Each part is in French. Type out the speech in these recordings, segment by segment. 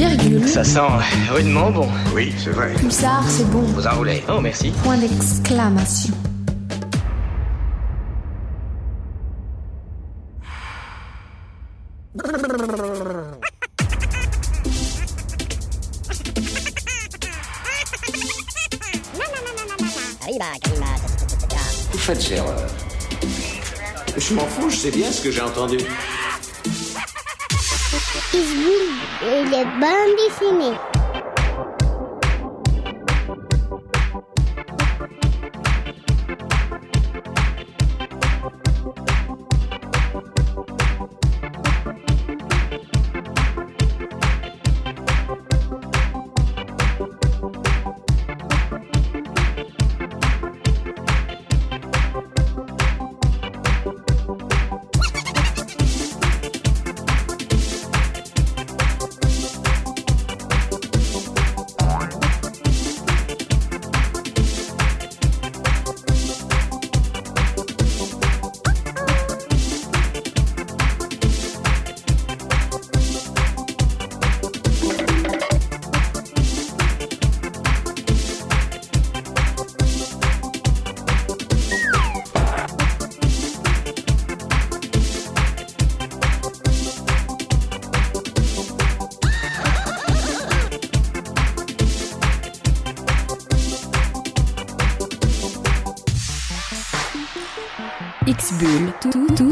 Virgule. Ça sent rudement bon. Oui, c'est vrai. Pulsar, c'est bon. Vous enroulez. Oh, merci. Point d'exclamation. Vous faites erreur. Je m'en fous, je sais bien ce que j'ai entendu. Et les bandes dessinées.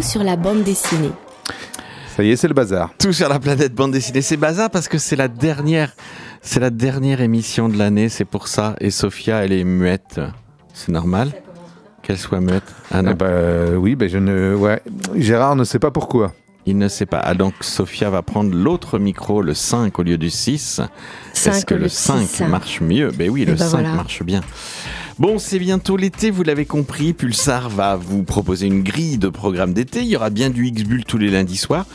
Sur la bande dessinée. Ça y est, c'est le bazar. Tout sur la planète bande dessinée. C'est bazar parce que c'est la dernière, c'est la dernière émission de l'année, c'est pour ça. Et Sophia, elle est muette. C'est normal qu'elle soit muette. Ah non, Ah bah, oui, bah, je ne. Ouais. Gérard ne sait pas pourquoi. il ne sait pas. Ah donc Sophia va prendre l'autre micro, le 5 au lieu du 6. Est-ce que le de 5 six. marche mieux? Ben oui, Eh le ben 5 voilà. marche bien. Bon, c'est bientôt l'été, vous l'avez compris. Pulsar va vous proposer une grille de programmes d'été. Il y aura bien du X-Bull tous les lundis soirs,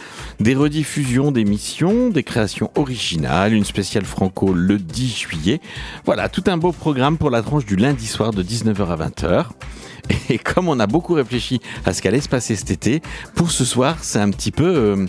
des rediffusions d'émissions, des créations originales, une spéciale franco le 10 juillet. Voilà, tout un beau programme pour la tranche du lundi soir de 19h à 20h. Et comme on a beaucoup réfléchi à ce qu'allait se passer cet été, pour ce soir, c'est un petit peu euh,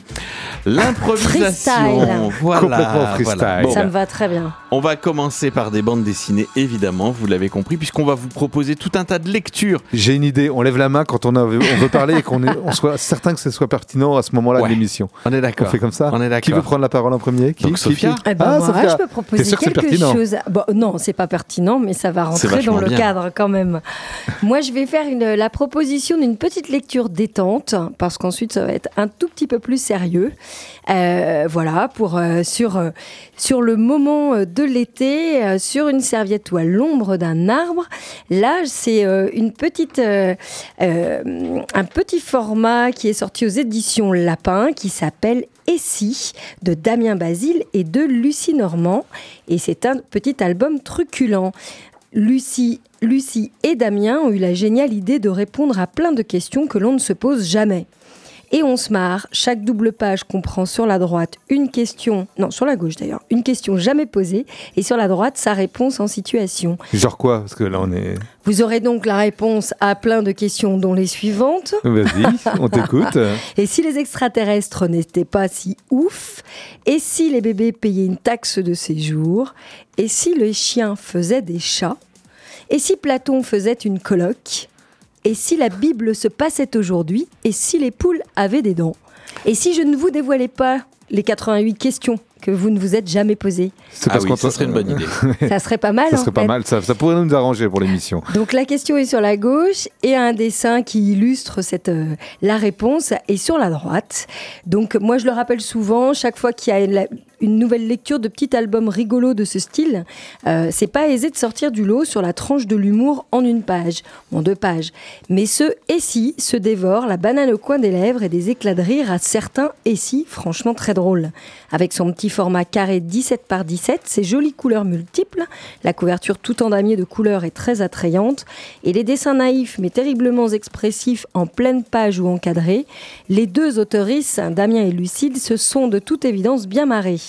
l'improvisation. Freestyle. Voilà, Complètement freestyle. voilà. Bon, Ça me va très bien. on va commencer par des bandes dessinées, évidemment, vous l'avez compris, puisqu'on va vous proposer tout un tas de lectures. J'ai une idée. On lève la main quand on, a- on veut parler et qu'on on soit certain que ce soit pertinent à ce moment-là Ouais. de l'émission. On est On d'accord. fait comme ça On est d'accord. Qui veut prendre la parole en premier? Qui? Donc, Sophia Qui? Eh ben, Ah, moi, Sophia. je peux proposer quelque chose. Bon, non, c'est pas pertinent, mais ça va rentrer dans le bien. cadre quand même. moi, je vais faire la proposition d'une petite lecture détente, parce qu'ensuite, ça va être un tout petit peu plus sérieux. Euh, voilà, pour euh, sur euh, sur le moment de l'été, sur une serviette ou à l'ombre d'un arbre. Là, c'est une petite un petit format qui est sorti aux éditions Lapin, qui s'appelle Et si de Damien Basile et de Lucie Normand. Et c'est un petit album truculent. Lucie, Lucie et Damien ont eu la géniale idée de répondre à plein de questions que l'on ne se pose jamais. Et on se marre. Chaque double page comprend sur la droite une question, non, sur la gauche d'ailleurs, une question jamais posée, et sur la droite sa réponse en situation. Genre quoi? Parce que là, on est. Vous aurez donc la réponse à plein de questions, dont les suivantes. Vas-y, on t'écoute. Et si les extraterrestres n'étaient pas si ouf? Et si les bébés payaient une taxe de séjour? Et si les chiens faisaient des chats? Et si Platon faisait une colloque Et si la Bible se passait aujourd'hui Et si les poules avaient des dents? Et si je ne vous dévoilais pas les 88 questions? Que vous ne vous êtes jamais posées C'est Ah oui, ça serait une bonne idée. Ça serait pas mal Ça en serait pas fait. mal. Ça, ça pourrait nous arranger pour l'émission. Donc la question est sur la gauche et un dessin qui illustre cette, euh, la réponse est sur la droite. Donc moi je le rappelle souvent, chaque fois qu'il y a la- une nouvelle lecture de petit album rigolo de ce style, euh, c'est pas aisé de sortir du lot sur la tranche de l'humour en une page, ou en deux pages. Mais ce et si se dévore la banane au coin des lèvres et des éclats de rire à certains et si franchement très drôles. Avec son petit format carré 17 par 17, ses jolies couleurs multiples, la couverture tout en damier de couleurs est très attrayante, et les dessins naïfs mais terriblement expressifs en pleine page ou encadrés, les deux autoristes, Damien et Lucille, se sont de toute évidence bien marrés.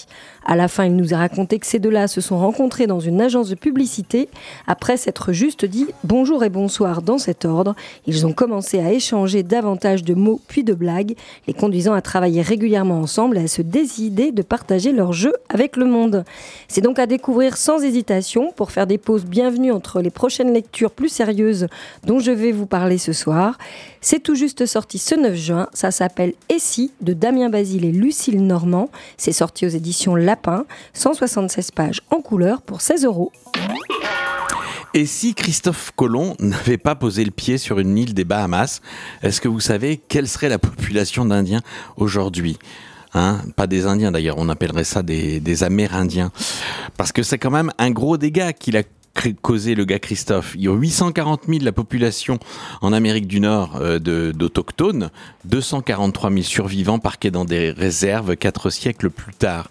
À la fin, il nous a raconté que ces deux-là se sont rencontrés dans une agence de publicité. Après s'être juste dit bonjour et bonsoir dans cet ordre, ils ont commencé à échanger davantage de mots puis de blagues, les conduisant à travailler régulièrement ensemble et à se décider de partager leur jeu avec le monde. C'est donc à découvrir sans hésitation pour faire des pauses bienvenues entre les prochaines lectures plus sérieuses dont je vais vous parler ce soir. C'est tout juste sorti ce 9 juin. Ça s'appelle Essie de Damien Basile et Lucille Normand. C'est sorti aux éditions Lapin. 176 pages en couleur pour 16 euros. Et si Christophe Colomb n'avait pas posé le pied sur une île des Bahamas, est-ce que vous savez quelle serait la population d'Indiens aujourd'hui? Hein, pas des Indiens d'ailleurs, on appellerait ça des, des Amérindiens. Parce que c'est quand même un gros dégât qu'il a causé le gars Christophe. Il y a 840 000 la population en Amérique du Nord euh, d'autochtones, 243 000 survivants parqués dans des réserves quatre siècles plus tard.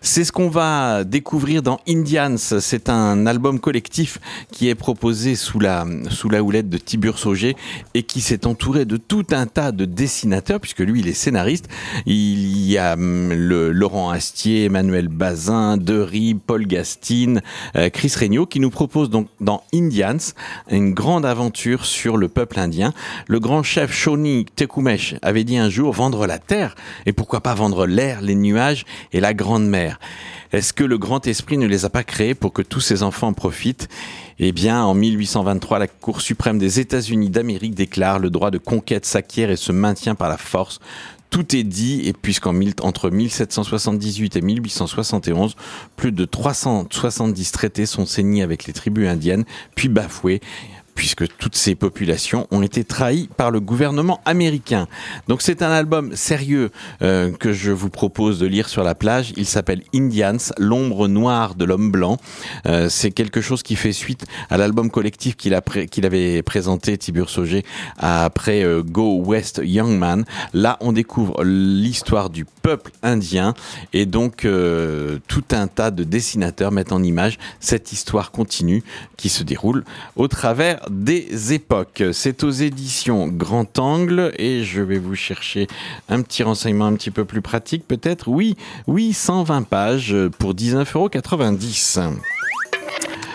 C'est ce qu'on va découvrir dans Indians. C'est un album collectif qui est proposé sous la, sous la houlette de Tiburce Auger et qui s'est entouré de tout un tas de dessinateurs, puisque lui, il est scénariste. Il y a hum, le, Laurent Astier, Emmanuel Bazin, Dery, Paul Gastine, euh, Chris Regnault, qui nous propose donc dans Indians une grande aventure sur le peuple indien. Le grand chef Shawnee Tekumesh avait dit un jour vendre la terre, et pourquoi pas vendre l'air, les nuages et la grande mer. Est-ce que le grand esprit ne les a pas créés pour que tous ses enfants en profitent? Eh bien, en 1823, la Cour suprême des États-Unis d'Amérique déclare le droit de conquête s'acquiert et se maintient par la force. Tout est dit, et puisqu'en entre 1778 et 1871, plus de 370 traités sont signés avec les tribus indiennes, puis bafoués, puisque toutes ces populations ont été trahies par le gouvernement américain. Donc c'est un album sérieux euh, que je vous propose de lire sur la plage. Il s'appelle Indians, l'ombre noire de l'homme blanc. Euh, c'est quelque chose qui fait suite à l'album collectif qu'il avait présenté Tiburce Auger après euh, Go West Young Man. Là, on découvre l'histoire du peuple indien et donc tout un tas de dessinateurs mettent en image cette histoire continue qui se déroule au travers des époques. C'est aux éditions Grand Angle et je vais vous chercher un petit renseignement un petit peu plus pratique peut-être. Oui, oui, 120 pages pour 19,90 euros.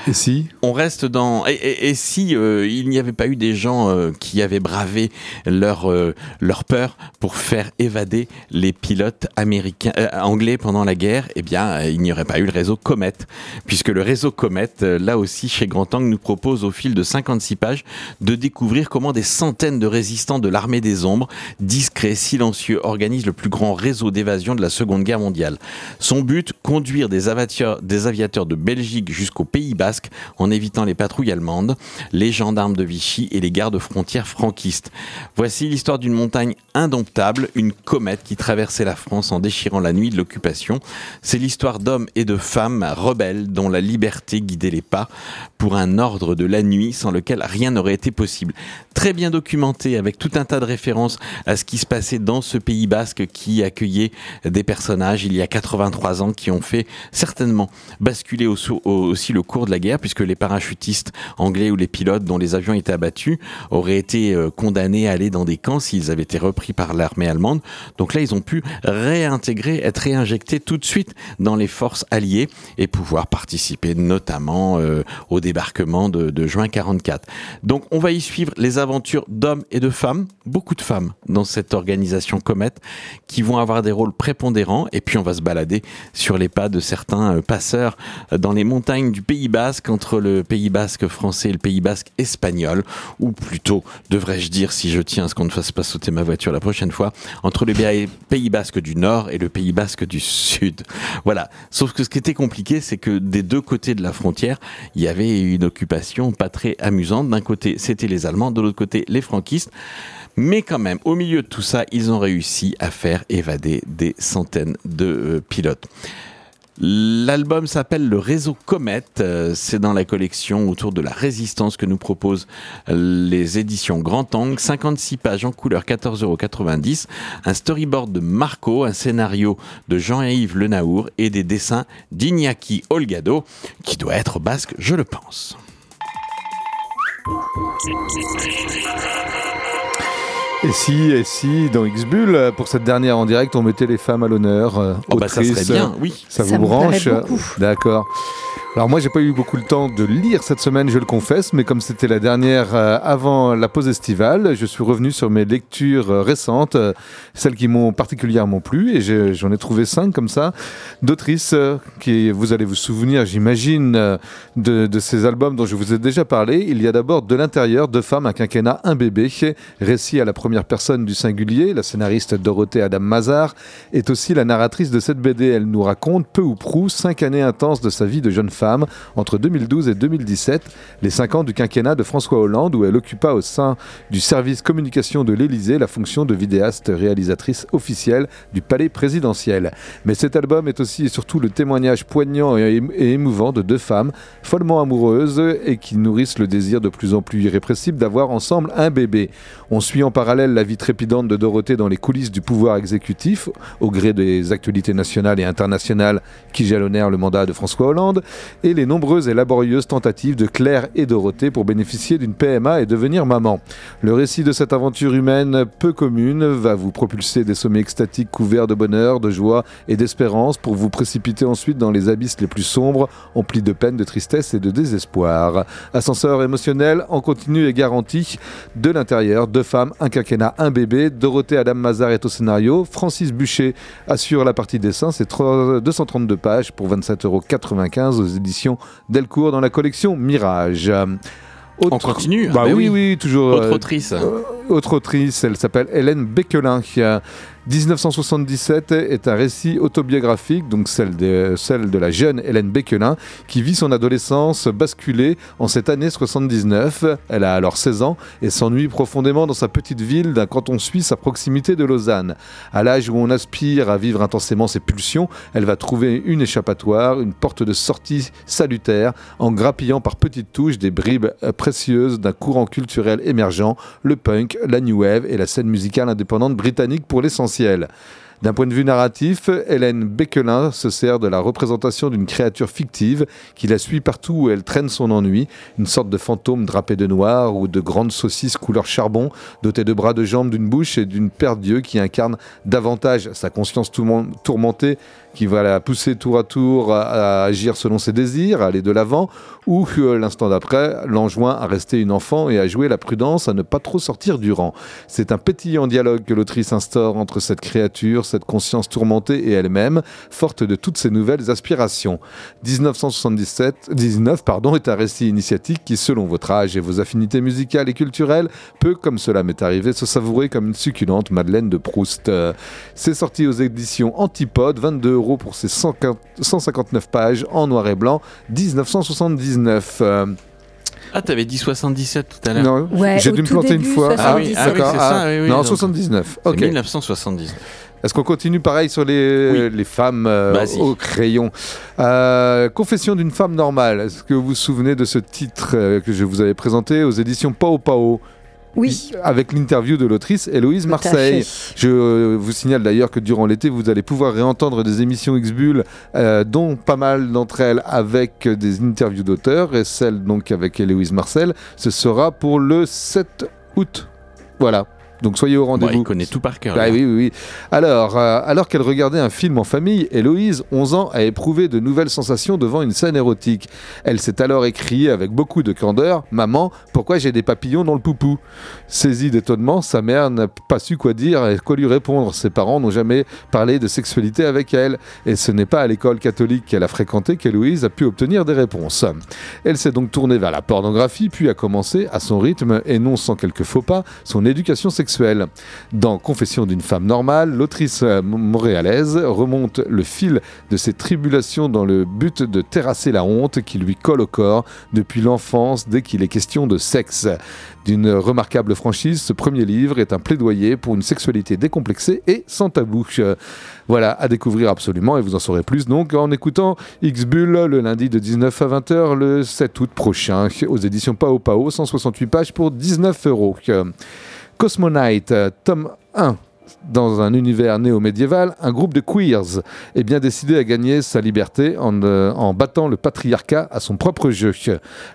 Et si On reste dans. Et, si euh, il n'y avait pas eu des gens euh, qui avaient bravé leur euh, leur peur pour faire évader les pilotes américains anglais pendant la guerre, eh bien, il n'y aurait pas eu le réseau Comet, puisque le réseau Comet, là aussi chez Grand Angle, nous propose au fil de 56 pages de découvrir comment des centaines de résistants de l'armée des ombres, discrets, silencieux, organisent le plus grand réseau d'évasion de la Seconde Guerre mondiale. Son but conduire des aviateurs, des aviateurs de Belgique jusqu'au Pays En évitant les patrouilles allemandes, les gendarmes de Vichy et les gardes frontières franquistes. Voici l'histoire d'une montagne indomptable, une comète qui traversait la France en déchirant la nuit de l'occupation. C'est l'histoire d'hommes et de femmes rebelles dont la liberté guidait les pas pour un ordre de la nuit sans lequel rien n'aurait été possible. Très bien documenté avec tout un tas de références à ce qui se passait dans ce Pays basque qui accueillait des personnages il y a 83 ans qui ont fait certainement basculer au- au- aussi le cours de la guerre puisque les parachutistes anglais ou les pilotes dont les avions étaient abattus auraient été euh, condamnés à aller dans des camps s'ils avaient été repris par l'armée allemande. Donc là, ils ont pu réintégrer, être réinjectés tout de suite dans les forces alliées et pouvoir participer notamment euh, au débarquement de, juin 44. Donc on va y suivre les aventures d'hommes et de femmes, beaucoup de femmes dans cette organisation Comet qui vont avoir des rôles prépondérants et puis on va se balader sur les pas de certains euh, passeurs dans les montagnes du Pays Entre le Pays Basque français et le Pays Basque espagnol ou plutôt devrais-je dire si je tiens à ce qu'on ne fasse pas sauter ma voiture la prochaine fois entre le Pays- Pays Basque du Nord et le Pays Basque du Sud. Voilà. Sauf que ce qui était compliqué, c'est que des deux côtés de la frontière, il y avait une occupation pas très amusante. D'un côté, c'était les Allemands, de l'autre côté, les franquistes. Mais quand même, au milieu de tout ça, ils ont réussi à faire évader des centaines de euh, pilotes. L'album s'appelle Le Réseau Comet. Euh, C'est dans la collection autour de la résistance que nous proposent euh, les éditions Grand Angle. 56 pages en couleur, 14,90 euros. Un storyboard de Marco, un scénario de Jean-Yves Lenaour et des dessins d'Iñaki Olgado, qui doit être basque, je le pense. Et si, et si, dans X-Bull, pour cette dernière en direct, on mettait les femmes à l'honneur euh, Oh bah ça serait bien, oui. Ça, Ça vous branche. D'accord. Alors moi, j'ai pas eu beaucoup le temps de lire cette semaine, je le confesse, mais comme c'était la dernière euh, avant la pause estivale, je suis revenu sur mes lectures euh, récentes, euh, celles qui m'ont particulièrement plu, et j'en ai trouvé cinq comme ça, d'autrices qui, vous allez vous souvenir, j'imagine, de, de ces albums dont je vous ai déjà parlé. Il y a d'abord De l'intérieur, Deux femmes, un quinquennat, un bébé, récit à la première personne du singulier. La scénariste Dorothée Adam Mazar est aussi la narratrice de cette BD. Elle nous raconte peu ou prou cinq années intenses de sa vie de jeune femme entre 2012 et 2017, les cinq ans du quinquennat de François Hollande où elle occupa au sein du service communication de l'Élysée la fonction de vidéaste réalisatrice officielle du palais présidentiel. Mais cet album est aussi et surtout le témoignage poignant et émouvant de deux femmes follement amoureuses et qui nourrissent le désir de plus en plus irrépressible d'avoir ensemble un bébé. On suit en parallèle la vie trépidante de Dorothée dans les coulisses du pouvoir exécutif, au gré des actualités nationales et internationales qui jalonnèrent le mandat de François Hollande, et les nombreuses et laborieuses tentatives de Claire et Dorothée pour bénéficier d'une PMA et devenir maman. Le récit de cette aventure humaine peu commune va vous propulser des sommets extatiques couverts de bonheur, de joie et d'espérance pour vous précipiter ensuite dans les abysses les plus sombres, emplis de peine, de tristesse et de désespoir. Ascenseur émotionnel en continu et garanti de l'intérieur, deux femmes, un quinquennat, un bébé. Dorothée Adam Mazar est au scénario. Francis Bûcher assure la partie dessin. C'est 3 232 pages pour 27,95€ aux éditions Delcourt dans la collection Mirage. Autre- On continue Bah Ah bah oui, oui. oui, toujours. Autre euh, autrice. euh, autre autrice, elle s'appelle Hélène a 1977 est un récit autobiographique, donc celle de, celle de la jeune Hélène Becquelin, qui vit son adolescence basculée en cette année 79. Elle a alors 16 ans et s'ennuie profondément dans sa petite ville d'un canton suisse à proximité de Lausanne. À l'âge où on aspire à vivre intensément ses pulsions, elle va trouver une échappatoire, une porte de sortie salutaire, en grappillant par petites touches des bribes précieuses d'un courant culturel émergent, le punk, la new wave et la scène musicale indépendante britannique pour l'essentiel. D'un point de vue narratif, Hélène Becquelin se sert de la représentation d'une créature fictive qui la suit partout où elle traîne son ennui, une sorte de fantôme drapé de noir ou de grandes saucisses couleur charbon, dotée de bras, de jambes, d'une bouche et d'une paire d'yeux qui incarne davantage sa conscience tourmen- tourmentée qui va la pousser tour à tour à, agir selon ses désirs, à aller de l'avant, ou euh, l'instant d'après l'enjoint à rester une enfant et à jouer la prudence, à ne pas trop sortir du rang. C'est un pétillant dialogue que l'autrice instaure entre cette créature, cette conscience tourmentée et elle-même, forte de toutes ses nouvelles aspirations. 1977, 19 pardon, est un récit initiatique qui, selon votre âge et vos affinités musicales et culturelles, peut, comme cela m'est arrivé, se savourer comme une succulente Madeleine de Proust. C'est sorti aux éditions Antipode, 22 euros pour ses 150 159 pages en noir et blanc, 1979. Euh, Ah, t'avais dit 77 tout à l'heure. non, Ouais, j'ai dû me planter une fois. Ah oui, ah oui, c'est ça, oui, oui, non, donc- 79. C'est Ok. 1970. Est-ce qu'on continue pareil sur les, les femmes euh, Vas-y. au crayon? Euh, Confession d'une femme normale. Est-ce que vous vous souvenez de ce titre euh, que je vous avais présenté aux éditions Pao Pao? Oui. Avec l'interview de l'autrice Héloïse tout Marseille. Je euh, vous signale d'ailleurs que durant l'été, vous allez pouvoir réentendre des émissions X-Bull, euh, dont pas mal d'entre elles avec des interviews d'auteurs, et celle donc avec Héloïse Marcel, ce sera pour le 7 août. Voilà. Donc soyez au rendez-vous. il connaît tout par cœur. Ah là. oui, oui, oui. Alors, euh, alors qu'elle regardait un film en famille, Héloïse, 11 ans, a éprouvé de nouvelles sensations devant une scène érotique. Elle s'est alors écriée avec beaucoup de candeur Maman, pourquoi j'ai des papillons dans le poupou? Saisie d'étonnement, sa mère n'a pas su quoi dire et quoi lui répondre. Ses parents n'ont jamais parlé de sexualité avec elle. Et ce n'est pas à l'école catholique qu'elle a fréquenté qu'Héloïse a pu obtenir des réponses. Elle s'est donc tournée vers la pornographie, puis a commencé, à son rythme et non sans quelques faux pas, son éducation sexuelle. Dans Confession d'une femme normale, l'autrice euh, montréalaise remonte le fil de ses tribulations dans le but de terrasser la honte qui lui colle au corps depuis l'enfance dès qu'il est question de sexe. D'une remarquable franchise, ce premier livre est un plaidoyer pour une sexualité décomplexée et sans tabou. Voilà, à découvrir absolument et vous en saurez plus donc en écoutant X-Bull le lundi de 19 à 20h le 7 août prochain aux éditions Pao Pao, 168 pages pour 19 euros. Cosmonite, euh, tome 1. Dans un univers néo-médiéval, un groupe de queers est bien décidé à gagner sa liberté en, euh, en battant le patriarcat à son propre jeu.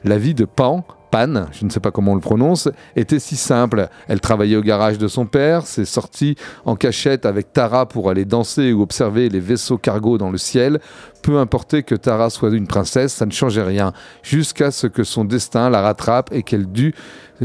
La vie de Pan, Pan, je ne sais pas comment on le prononce, était si simple. Elle travaillait au garage de son père, s'est sortie en cachette avec Tara pour aller danser ou observer les vaisseaux cargo dans le ciel. Peu importait que Tara soit une princesse, ça ne changeait rien, jusqu'à ce que son destin la rattrape et qu'elle dû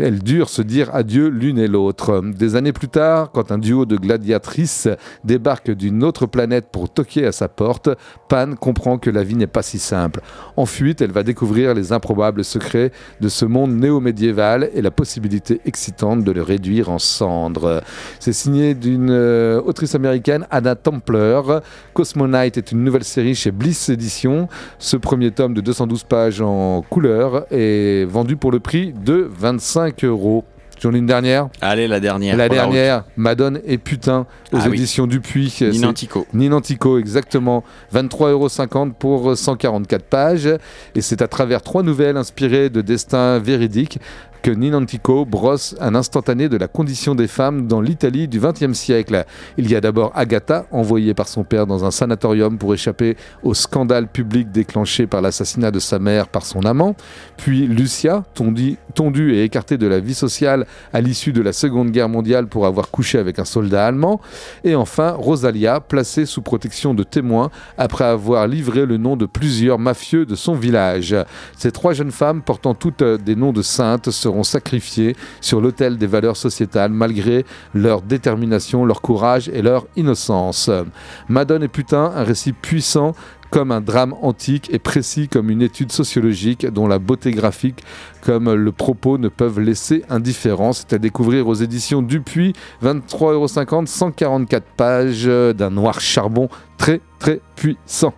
elles durent se dire adieu l'une et l'autre. Des années plus tard, quand un duo de gladiatrices débarque d'une autre planète pour toquer à sa porte, Pan comprend que la vie n'est pas si simple. En fuite, elle va découvrir les improbables secrets de ce monde néo-médiéval et la possibilité excitante de le réduire en cendres. C'est signé d'une euh, autrice américaine, Anna Templer. Cosmonite est une nouvelle série chez Bliss Edition. Ce premier tome de 212 pages en couleur est vendu pour le prix de 25 euros. J'en ai une dernière. Allez, la dernière. La dernière, Madone et Putain, aux Ah oui. éditions Dupuis. C'est- Ninantico. Ninantico, exactement. 23,50€ pour 144 pages. Et c'est à travers trois nouvelles inspirées de destins véridiques que Ninantico brosse un instantané de la condition des femmes dans l'Italie du XXe siècle. Il y a d'abord Agatha, envoyée par son père dans un sanatorium pour échapper au scandale public déclenché par l'assassinat de sa mère par son amant. Puis Lucia, tondue, et écartée de la vie sociale à l'issue de la Seconde Guerre mondiale pour avoir couché avec un soldat allemand. Et enfin, Rosalia, placée sous protection de témoins après avoir livré le nom de plusieurs mafieux de son village. Ces trois jeunes femmes, portant toutes des noms de saintes, seront sacrifiées sur l'autel des valeurs sociétales malgré leur détermination, leur courage et leur innocence. Madone et Putain, un récit puissant comme un drame antique et précis comme une étude sociologique dont la beauté graphique comme le propos ne peuvent laisser indifférent. C'est à découvrir aux éditions Dupuis, 23,50€, 144 pages d'un noir charbon très très puissant.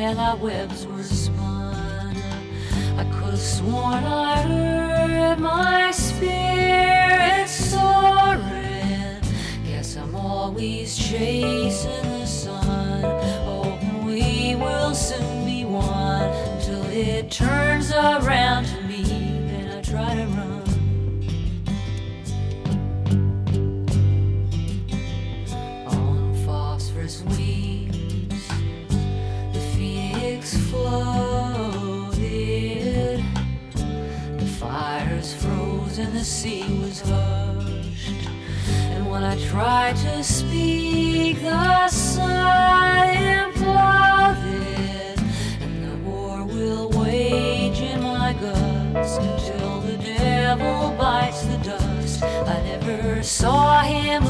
And our webs were spun. I could have sworn I heard my spirit soaring. Guess I'm always chasing the sun. Hoping we will soon be one till it turns around sea was hushed. And when I tried to speak, the sun imploded. And the war will wage in my guts until the devil bites the dust. I never saw him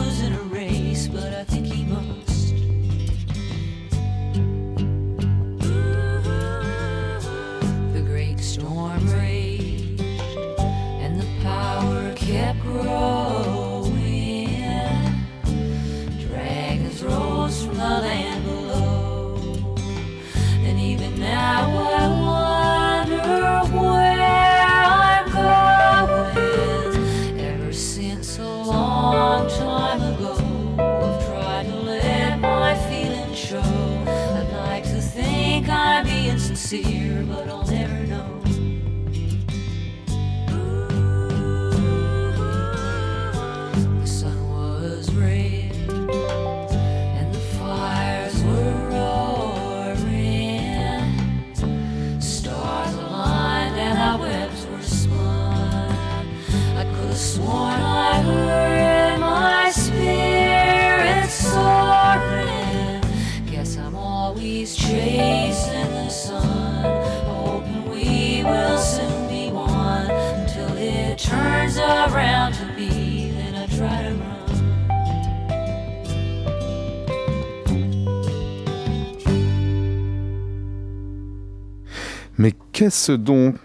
qu'est-ce donc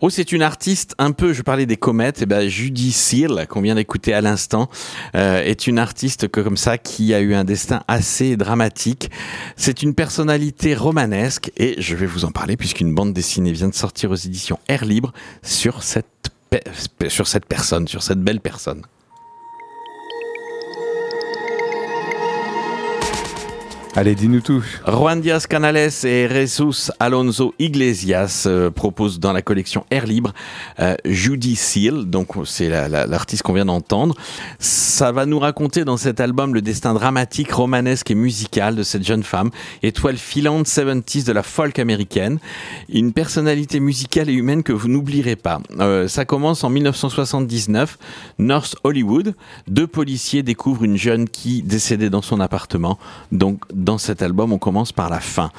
Oh, c'est une artiste un peu, je parlais des comètes, et ben Judy Seal, qu'on vient d'écouter à l'instant, euh, est une artiste comme ça qui a eu un destin assez dramatique. C'est une personnalité romanesque et je vais vous en parler puisqu'une bande dessinée vient de sortir aux éditions Air Libre sur cette personne, sur cette belle personne. Allez, dis-nous tout. Juan Diaz Canales et Jesus Alonso Iglesias euh, proposent dans la collection Air Libre euh, Judy Seal, donc c'est la- la- l'artiste qu'on vient d'entendre. Ça va nous raconter dans cet album le destin dramatique, romanesque et musical de cette jeune femme, étoile filante 70s de la folk américaine, une personnalité musicale et humaine que vous n'oublierez pas. Euh, ça commence en 1979, North Hollywood. Deux policiers découvrent une jeune qui décédée dans son appartement. Donc, dans cet album, on commence par la fin.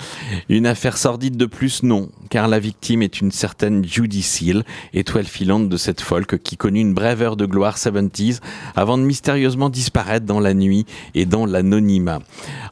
Une affaire sordide de plus, non, car la victime est une certaine Judy Seal, étoile filante de cette folk qui connut une brève heure de gloire 70s avant de mystérieusement disparaître dans la nuit et dans l'anonymat.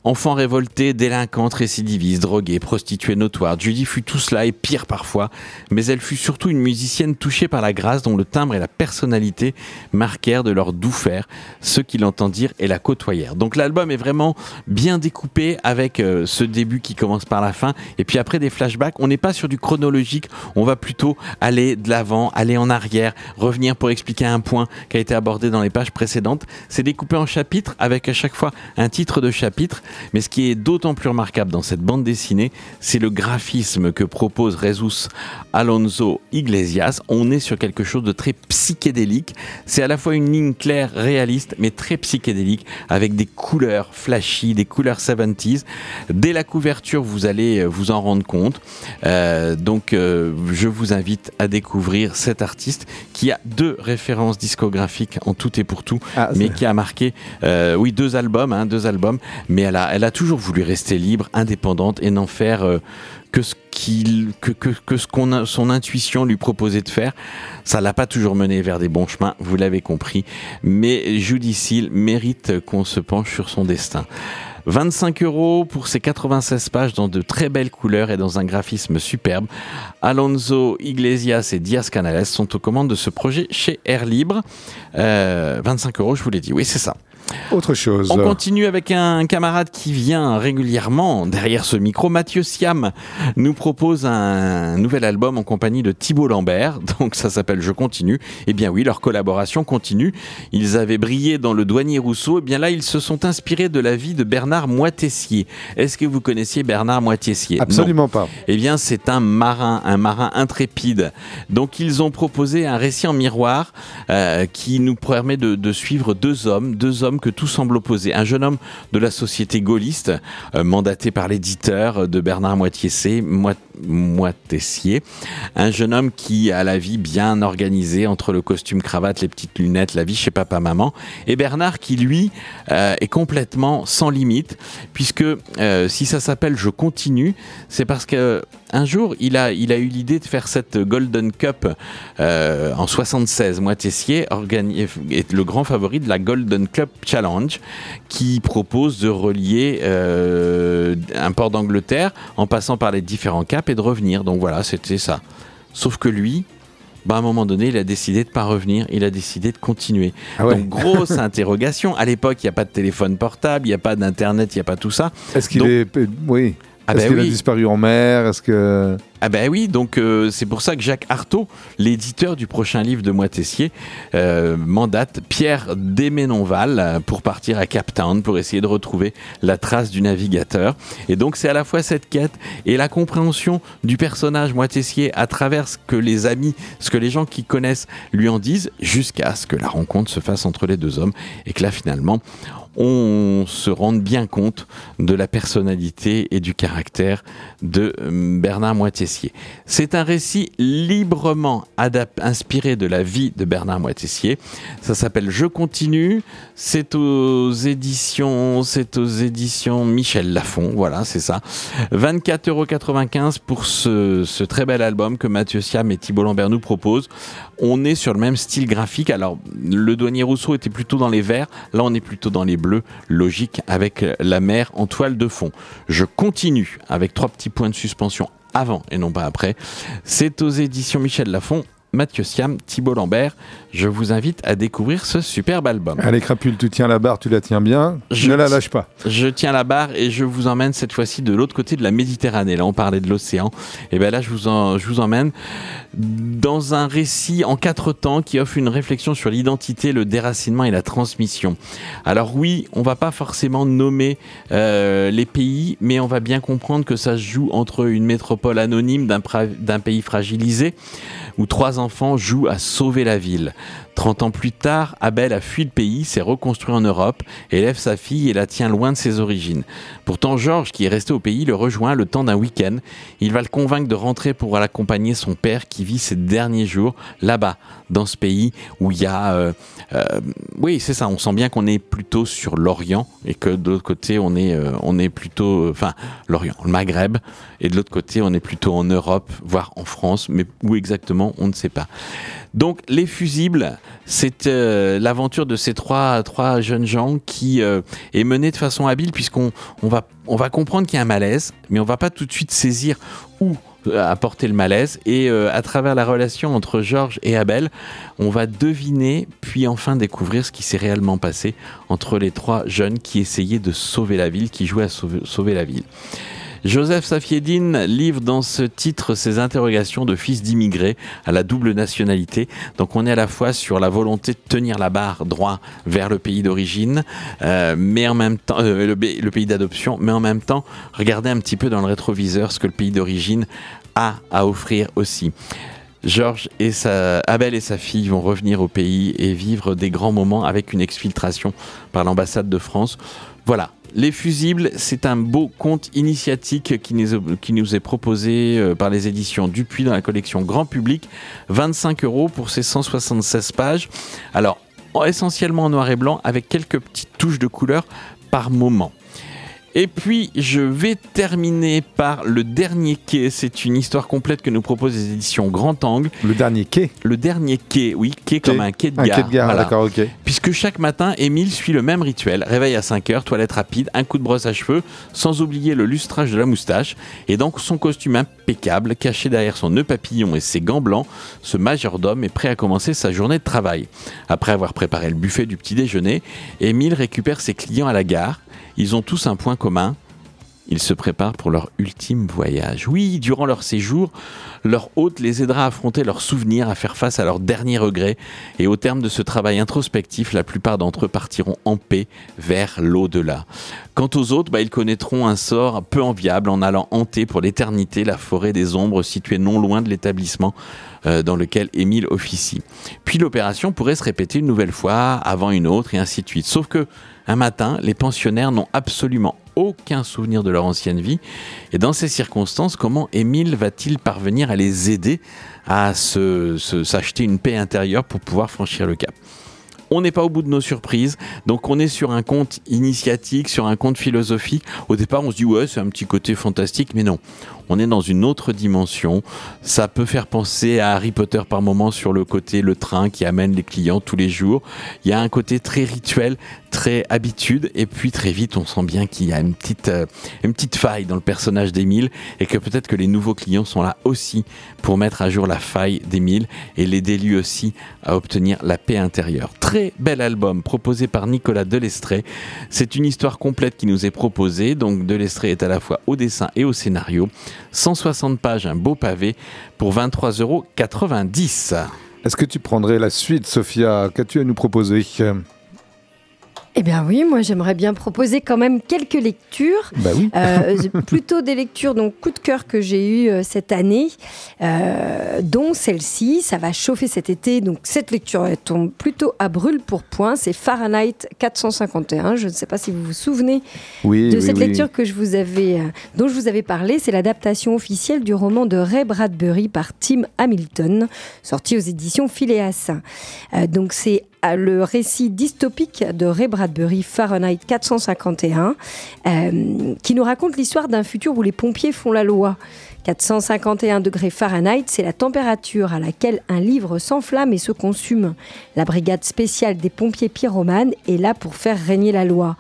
Enfant révolté, délinquante, récidiviste, droguée, prostituée notoire, Judy fut tout cela et pire parfois, mais elle fut surtout une musicienne touchée par la grâce dont le timbre et la personnalité marquèrent de leur doux faire ceux qui l'entendirent et la côtoyèrent. Donc l'album est vraiment bien découpé avec euh, ce début qui commence par la fin et puis après des flashbacks. On n'est pas sur du chronologique, on va plutôt aller de l'avant, aller en arrière, revenir pour expliquer un point qui a été abordé dans les pages précédentes. C'est découpé en chapitres avec à chaque fois un titre de chapitre. Mais ce qui est d'autant plus remarquable dans cette bande dessinée, c'est le graphisme que propose Jesus Alonso Iglesias. On est sur quelque chose de très psychédélique. C'est à la fois une ligne claire, réaliste, mais très psychédélique, avec des couleurs flashy, des couleurs 70s. Dès la couverture, vous allez euh, vous en rendre compte. Euh, donc, euh, je vous invite à découvrir cet artiste qui a deux références discographiques en tout et pour tout, Ah, mais qui a marqué, euh, oui, deux albums, hein, deux albums, mais elle a, elle a toujours voulu rester libre, indépendante et n'en faire que ce qu'il, que, que, que ce qu'on a, son intuition lui proposait de faire. Ça l'a pas toujours mené vers des bons chemins, vous l'avez compris. Mais Judy Seal mérite qu'on se penche sur son destin. 25 euros pour ces 96 pages dans de très belles couleurs et dans un graphisme superbe. Alonso Iglesias et Diaz Canales sont aux commandes de ce projet chez Air Libre. Euh, 25 euros, je vous l'ai dit. Oui, c'est ça. Autre chose. On continue avec un camarade qui vient régulièrement derrière ce micro. Mathieu Siam nous propose un nouvel album en compagnie de Thibault Lambert. Donc ça s'appelle Je continue. Eh bien oui, leur collaboration continue. Ils avaient brillé dans le douanier Rousseau. Eh bien là, ils se sont inspirés de la vie de Bernard Moitessier. Est-ce que vous connaissiez Bernard Moitessier? Non. Absolument pas. Eh bien, c'est un marin, un marin intrépide. Donc, ils ont proposé un récit en miroir euh, qui nous permet de, de suivre deux hommes, deux hommes que tout semble opposer. Un jeune homme de la société gaulliste, euh, mandaté par l'éditeur de Bernard Moitiessier, Moi- Moitessier. Un jeune homme qui a la vie bien organisée entre le costume cravate, les petites lunettes, la vie chez papa-maman. Et Bernard qui, lui, euh, est complètement sans limite, puisque euh, si ça s'appelle Je continue, c'est parce que un jour, il a, il a eu l'idée de faire cette Golden Cup euh, en 76. Moitessier organi- est le grand favori de la Golden Cup Challenge, qui propose de relier un port d'Angleterre en passant par les différents caps et de revenir. Donc voilà, c'était ça. Sauf que lui, bah, à un moment donné, il a décidé de pas revenir, il a décidé de continuer. Ah ouais. Donc grosse interrogation. À l'époque, il n'y a pas de téléphone portable, il n'y a pas d'internet, il n'y a pas tout ça. Est-ce qu'il est. Oui. Ah Est-ce ben qu'il a oui. disparu en mer? Est-ce que. Ah ben oui, donc euh, c'est pour ça que Jacques Artaud, l'éditeur du prochain livre de Moitessier, euh, mandate Pierre Déménonval euh, pour partir à Cape Town pour essayer de retrouver la trace du navigateur. Et donc c'est à la fois cette quête et la compréhension du personnage Moitessier à travers ce que les amis, ce que les gens qui connaissent lui en disent, jusqu'à ce que la rencontre se fasse entre les deux hommes et que là finalement on se rende bien compte de la personnalité et du caractère de euh, Bernard Moitessier. C'est un récit librement inspiré de la vie de Bernard Moitessier. Ça s'appelle Je continue. C'est aux éditions, c'est aux éditions Michel Lafon. Voilà, c'est ça. 24,95 euros pour ce, ce très bel album que Mathieu Siam et Thibault Lambert nous proposent. On est sur le même style graphique. Alors, le douanier Rousseau était plutôt dans les verts. Là, on est plutôt dans les bleus. Logique avec la mer en toile de fond. Je continue avec trois petits points de suspension avant et non pas après. C'est aux éditions Michel Lafon. Mathieu Siam, Thibault Lambert. Je vous invite à découvrir ce superbe album. Allez, Crapule, tu tiens la barre, tu la tiens bien. Je ne la lâche pas. Je tiens la barre et je vous emmène cette fois-ci de l'autre côté de la Méditerranée. Là, on parlait de l'océan. Et bien là, je vous, en- je vous emmène dans un récit en quatre temps qui offre une réflexion sur l'identité, le déracinement et la transmission. Alors oui, on va pas forcément nommer euh, les pays, mais on va bien comprendre que ça se joue entre une métropole anonyme d'un pays fragilisé, où trois enfants jouent à sauver la ville. 30 ans plus tard, Abel a fui le pays, s'est reconstruit en Europe, élève sa fille et la tient loin de ses origines. Pourtant, Georges, qui est resté au pays, le rejoint le temps d'un week-end. Il va le convaincre de rentrer pour accompagner son père qui vit ses derniers jours là-bas, dans ce pays où il y a... euh, euh, oui, c'est ça, on sent bien qu'on est plutôt sur l'Orient et que de l'autre côté, on est, euh, on est plutôt... Enfin, l'Orient, le Maghreb, et de l'autre côté, on est plutôt en Europe, voire en France, mais où exactement, on ne sait pas. Donc les fusibles, c'est euh, l'aventure de ces trois, trois jeunes gens qui euh, est menée de façon habile puisqu'on on va, on va comprendre qu'il y a un malaise, mais on va pas tout de suite saisir où euh, apporter le malaise. Et à travers la relation entre Georges et Abel, on va deviner puis enfin découvrir ce qui s'est réellement passé entre les trois jeunes qui essayaient de sauver la ville, qui jouaient à sauver, sauver la ville. Joseph Safieddine livre dans ce titre ses interrogations de fils d'immigrés à la double nationalité. Donc on est à la fois sur la volonté de tenir la barre droit vers le pays d'origine, euh, mais en même temps euh, le, pays d'adoption, mais en même temps regarder un petit peu dans le rétroviseur ce que le pays d'origine a à offrir aussi. Georges et Abel et sa fille vont revenir au pays et vivre des grands moments avec une exfiltration par l'ambassade de France. Voilà. Les fusibles, c'est un beau conte initiatique qui nous, est- qui nous est proposé euh, par les éditions Dupuis dans la collection Grand Public. 25 euros pour ces 176 pages. Alors, en- essentiellement en noir et blanc avec quelques petites touches de couleur par moment. Et puis, je vais terminer par le dernier quai. C'est une histoire complète que nous proposent les éditions Grand Angle. Le dernier quai. Le dernier quai, oui, quai comme un quai de Un gare. quai de gare, Voilà. d'accord, ok. Puisque chaque matin, Émile suit le même rituel. Réveil à 5 heures, toilette rapide, un coup de brosse à cheveux, sans oublier le lustrage de la moustache. Et donc son costume impeccable, caché derrière son nœud papillon et ses gants blancs, ce majordome est prêt à commencer sa journée de travail. Après avoir préparé le buffet du petit déjeuner, Émile récupère ses clients à la gare. Ils ont tous un point commun. Ils se préparent pour leur ultime voyage. Oui, durant leur séjour, leur hôte les aidera à affronter leurs souvenirs, à faire face à leurs derniers regrets. Et au terme de ce travail introspectif, la plupart d'entre eux partiront en paix vers l'au-delà. Quant aux autres, bah, ils connaîtront un sort peu enviable en allant hanter pour l'éternité la forêt des ombres située non loin de l'établissement euh, dans lequel Émile officie. Puis l'opération pourrait se répéter une nouvelle fois, avant une autre, et ainsi de suite. Sauf que un matin, les pensionnaires n'ont absolument aucun souvenir de leur ancienne vie. Et dans ces circonstances, comment Émile va-t-il parvenir à les aider à s'acheter une paix intérieure pour pouvoir franchir le cap? On n'est pas au bout de nos surprises, donc on est sur un conte initiatique, sur un conte philosophique. Au départ, on se dit ouais, c'est un petit côté fantastique, mais non. On est dans une autre dimension. Ça peut faire penser à Harry Potter par moment sur le côté le train qui amène les clients tous les jours. Il y a un côté très rituel, très habitude, et puis très vite, on sent bien qu'il y a une petite, euh, faille dans le personnage d'Émile, et que peut-être que les nouveaux clients sont là aussi pour mettre à jour la faille d'Émile et l'aider lui aussi à obtenir la paix intérieure. Très bel album proposé par Nicolas Delestré. C'est une histoire complète qui nous est proposée. Donc Delestré est à la fois au dessin et au scénario. 160 pages, un beau pavé pour 23,90 euros. Est-ce que tu prendrais la suite, Sophia? Qu'as-tu à nous proposer? Eh bien oui, moi j'aimerais bien proposer quand même quelques lectures. Bah oui. Euh, plutôt des lectures, donc coup de cœur que j'ai eu euh, cette année, euh, dont celle-ci, ça va chauffer cet été. Donc cette lecture elle tombe plutôt à brûle pour point. C'est Fahrenheit 451. Je ne sais pas si vous vous souvenez Oui, de oui, cette lecture que je vous avais, euh, dont je vous avais parlé. C'est l'adaptation officielle du roman de Ray Bradbury par Tim Hamilton, sorti aux éditions Phileas. Euh, donc c'est le récit dystopique de Ray Bradbury, Fahrenheit 451, euh, qui nous raconte l'histoire d'un futur où les pompiers font la loi. 451 degrés Fahrenheit, c'est la température à laquelle un livre s'enflamme et se consume. La brigade spéciale des pompiers pyromanes est là pour faire régner la loi.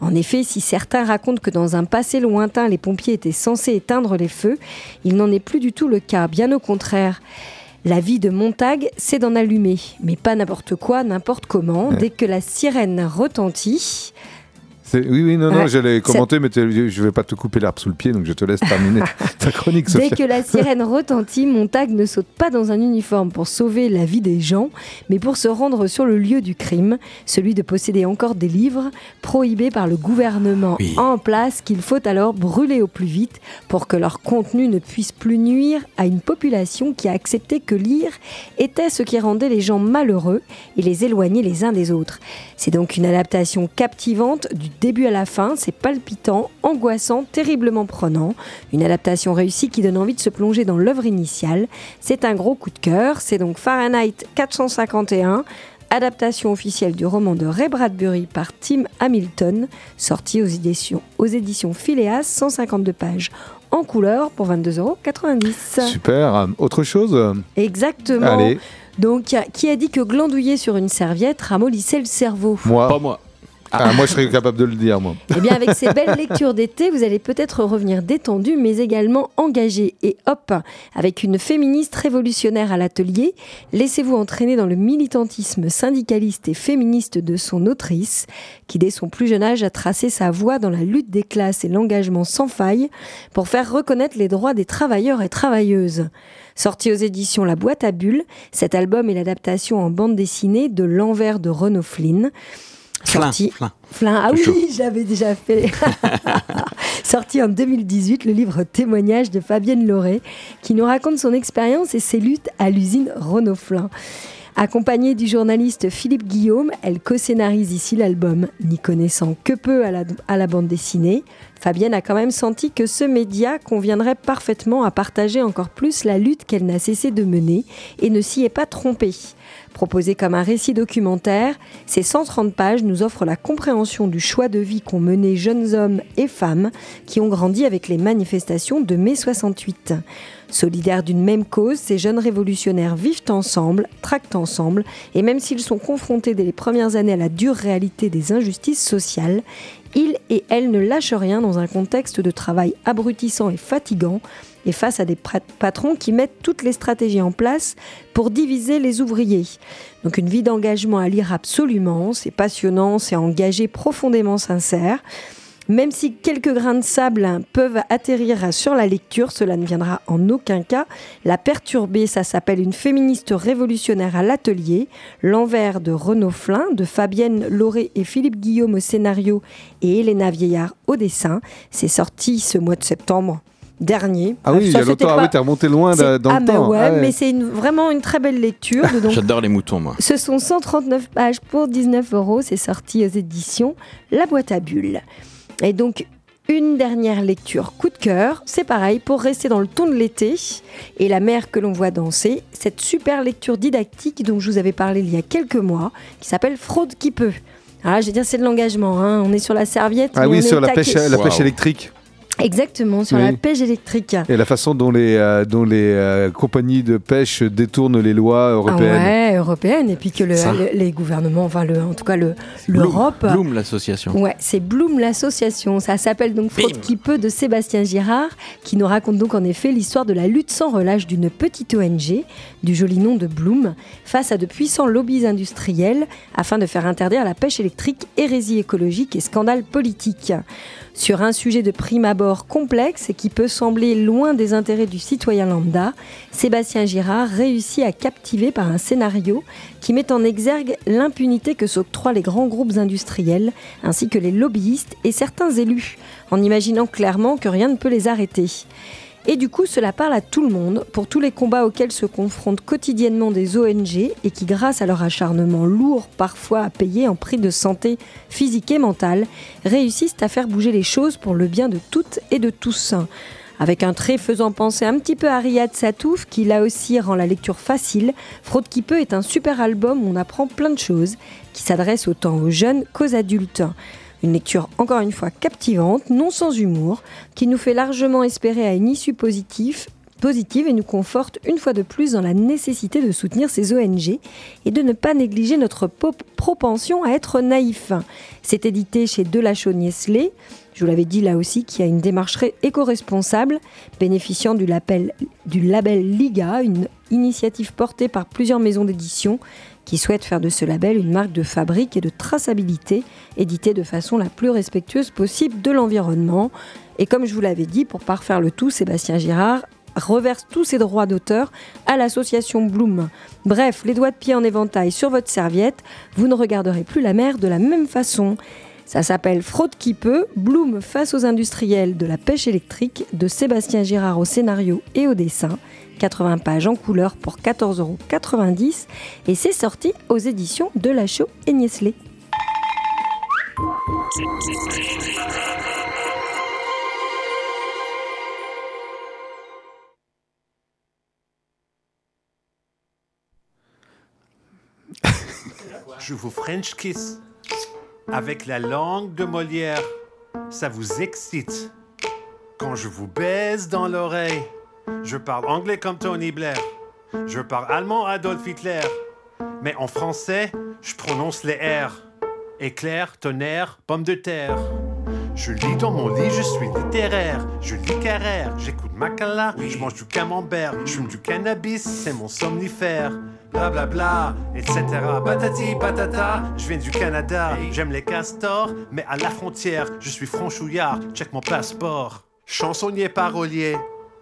En effet, si certains racontent que dans un passé lointain, les pompiers étaient censés éteindre les feux, il n'en est plus du tout le cas, bien au contraire. La vie de Montag, c'est d'en allumer, mais pas n'importe quoi, n'importe comment. Dès que la sirène retentit, Oui, oui, non, non, Ouais. j'allais commenter, mais je vais pas te couper l'herbe sous le pied, donc je te laisse terminer ta chronique, Dès Sophia. que la sirène retentit, Montag ne saute pas dans un uniforme pour sauver la vie des gens, mais pour se rendre sur le lieu du crime, celui de posséder encore des livres prohibés par le gouvernement Oui. en place qu'il faut alors brûler au plus vite pour que leur contenu ne puisse plus nuire à une population qui a accepté que lire était ce qui rendait les gens malheureux et les éloignait les uns des autres. C'est donc une adaptation captivante du début à la fin, c'est palpitant, angoissant, terriblement prenant. Une adaptation réussie qui donne envie de se plonger dans l'œuvre initiale. C'est un gros coup de cœur, c'est donc Fahrenheit 451, adaptation officielle du roman de Ray Bradbury par Tim Hamilton, sorti aux éditions, aux éditions Phileas, 152 pages en couleur pour 22,90€. Super. Autre chose? Exactement. Allez, Donc, qui a dit que glandouiller sur une serviette ramollissait le cerveau? Moi. Pas moi. Ah, moi, je serais capable de le dire, moi. Eh bien, avec ces belles lectures d'été, vous allez peut-être revenir détendu, mais également engagé. Et hop, avec une féministe révolutionnaire à l'atelier, laissez-vous entraîner dans le militantisme syndicaliste et féministe de son autrice, qui dès son plus jeune âge a tracé sa voie dans la lutte des classes et l'engagement sans faille pour faire reconnaître les droits des travailleurs et travailleuses. Sorti aux éditions La Boîte à Bulles, cet album est l'adaptation en bande dessinée de L'envers de Renaud Flynn. Flin, Sorti flin. Flin, ah oui, je l'avais déjà fait. Sorti en 2018, le livre Témoignage de Fabienne Lauré, qui nous raconte son expérience et ses luttes à l'usine Renault Flin. Accompagnée du journaliste Philippe Guillaume, elle co-scénarise ici l'album. N'y connaissant que peu à la, bande dessinée, Fabienne a quand même senti que ce média conviendrait parfaitement à partager encore plus la lutte qu'elle n'a cessé de mener et ne s'y est pas trompée. Proposé comme un récit documentaire, ces 130 pages nous offrent la compréhension du choix de vie qu'ont mené jeunes hommes et femmes qui ont grandi avec les manifestations de mai 68. Solidaires d'une même cause, ces jeunes révolutionnaires vivent ensemble, tractent ensemble, et même s'ils sont confrontés dès les premières années à la dure réalité des injustices sociales, ils et elles ne lâchent rien dans un contexte de travail abrutissant et fatigant, et face à des patrons qui mettent toutes les stratégies en place pour diviser les ouvriers. Donc une vie d'engagement à lire absolument, c'est passionnant, c'est engagé, profondément sincère. Même si quelques grains de sable peuvent atterrir sur la lecture, cela ne viendra en aucun cas la perturber. Ça s'appelle Une féministe révolutionnaire à l'atelier, L'envers de Renaud Flin, de Fabienne Lauré et Philippe Guillaume au scénario et Elena Vieillard au dessin. C'est sorti ce mois de septembre dernier. Ah oui, il y a longtemps. Ah pas- oui, t'es remonté loin dans ah le bah temps. ouais, Ah ouais. mais c'est une- vraiment une très belle lecture. donc, J'adore les moutons, moi. ce sont 139 pages pour 19 euros. C'est sorti aux éditions La Boîte à Bulles. Et donc, une dernière lecture coup de cœur. C'est pareil, pour rester dans le ton de l'été et la mer que l'on voit danser, cette super lecture didactique dont je vous avais parlé il y a quelques mois, qui s'appelle Fraude qui peut. Alors là, je veux dire, c'est de l'engagement. hein. On est sur la serviette. Ah mais oui, on est sur la taqué. pêche, la pêche électrique. Exactement, sur Oui. la pêche électrique. Et la façon dont les, euh, dont les euh, compagnies de pêche détournent les lois Ah européennes. ouais, européenne. Et puis que le- le- les gouvernements, enfin, le, en tout cas, le- Bloom. l'Europe. Bloom, l'association. Ouais, c'est Bloom l'association. Ça s'appelle donc Fraude Bim. qui peut de Sébastien Girard, qui nous raconte donc en effet l'histoire de la lutte sans relâche d'une petite ONG, du joli nom de Bloom, face à de puissants lobbies industriels afin de faire interdire la pêche électrique, hérésie écologique et scandale politique. Sur un sujet de prime abord complexe et qui peut sembler loin des intérêts du citoyen lambda, Sébastien Girard réussit à captiver par un scénario qui met en exergue l'impunité que s'octroient les grands groupes industriels, ainsi que les lobbyistes et certains élus, en imaginant clairement que rien ne peut les arrêter. Et du coup, cela parle à tout le monde, pour tous les combats auxquels se confrontent quotidiennement des ONG et qui, grâce à leur acharnement lourd, parfois à payer en prix de santé physique et mentale, réussissent à faire bouger les choses pour le bien de toutes et de tous. Avec un trait faisant penser un petit peu à Riyad Satouf, qui là aussi rend la lecture facile, Fraude qui peut est un super album où on apprend plein de choses, qui s'adresse autant aux jeunes qu'aux adultes. Une lecture encore une fois captivante, non sans humour, qui nous fait largement espérer à une issue positive, et nous conforte une fois de plus dans la nécessité de soutenir ces ONG et de ne pas négliger notre propension à être naïf. C'est édité chez Delachaux-Niestlé, je vous l'avais dit là aussi, qui a une démarche éco-responsable, bénéficiant du label Liga, une initiative portée par plusieurs maisons d'édition qui souhaitent faire de ce label une marque de fabrique et de traçabilité, éditée de façon la plus respectueuse possible de l'environnement. Et comme je vous l'avais dit, pour parfaire le tout, Sébastien Girard reverse tous ses droits d'auteur à l'association Bloom. Bref, les doigts de pied en éventail sur votre serviette, vous ne regarderez plus la mer de la même façon. Ça s'appelle Fraude qui peut, Bloom face aux industriels de la pêche électrique, de Sébastien Girard au scénario et au dessin. 80 pages en couleur pour 14,90 euros et c'est sorti aux éditions de La Chaux et Niesley. Je vous French kiss avec la langue de Molière. Ça vous excite. Quand je vous baise dans l'oreille, je parle anglais comme Tony Blair. Je parle allemand Adolf Hitler. Mais en français, je prononce les R. Éclair, tonnerre, pomme de terre. Je lis dans mon lit, je suis littéraire. Je lis Carrère, j'écoute Macala, je mange du camembert, je fume du cannabis, c'est mon somnifère. Bla bla bla, etc. Patati patata, je viens du Canada, j'aime les castors, mais à la frontière, je suis franchouillard, check mon passeport. Chansonnier parolier,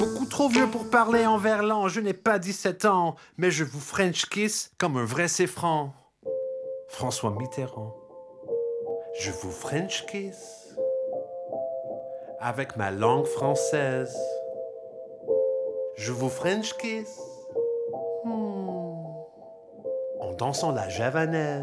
Beaucoup trop vieux pour parler en verlan, je n'ai pas 17 ans, mais je vous French kiss comme un vrai franc. François Mitterrand. Je vous French kiss avec ma langue française. Je vous French kiss hmm, en dansant la javanaise.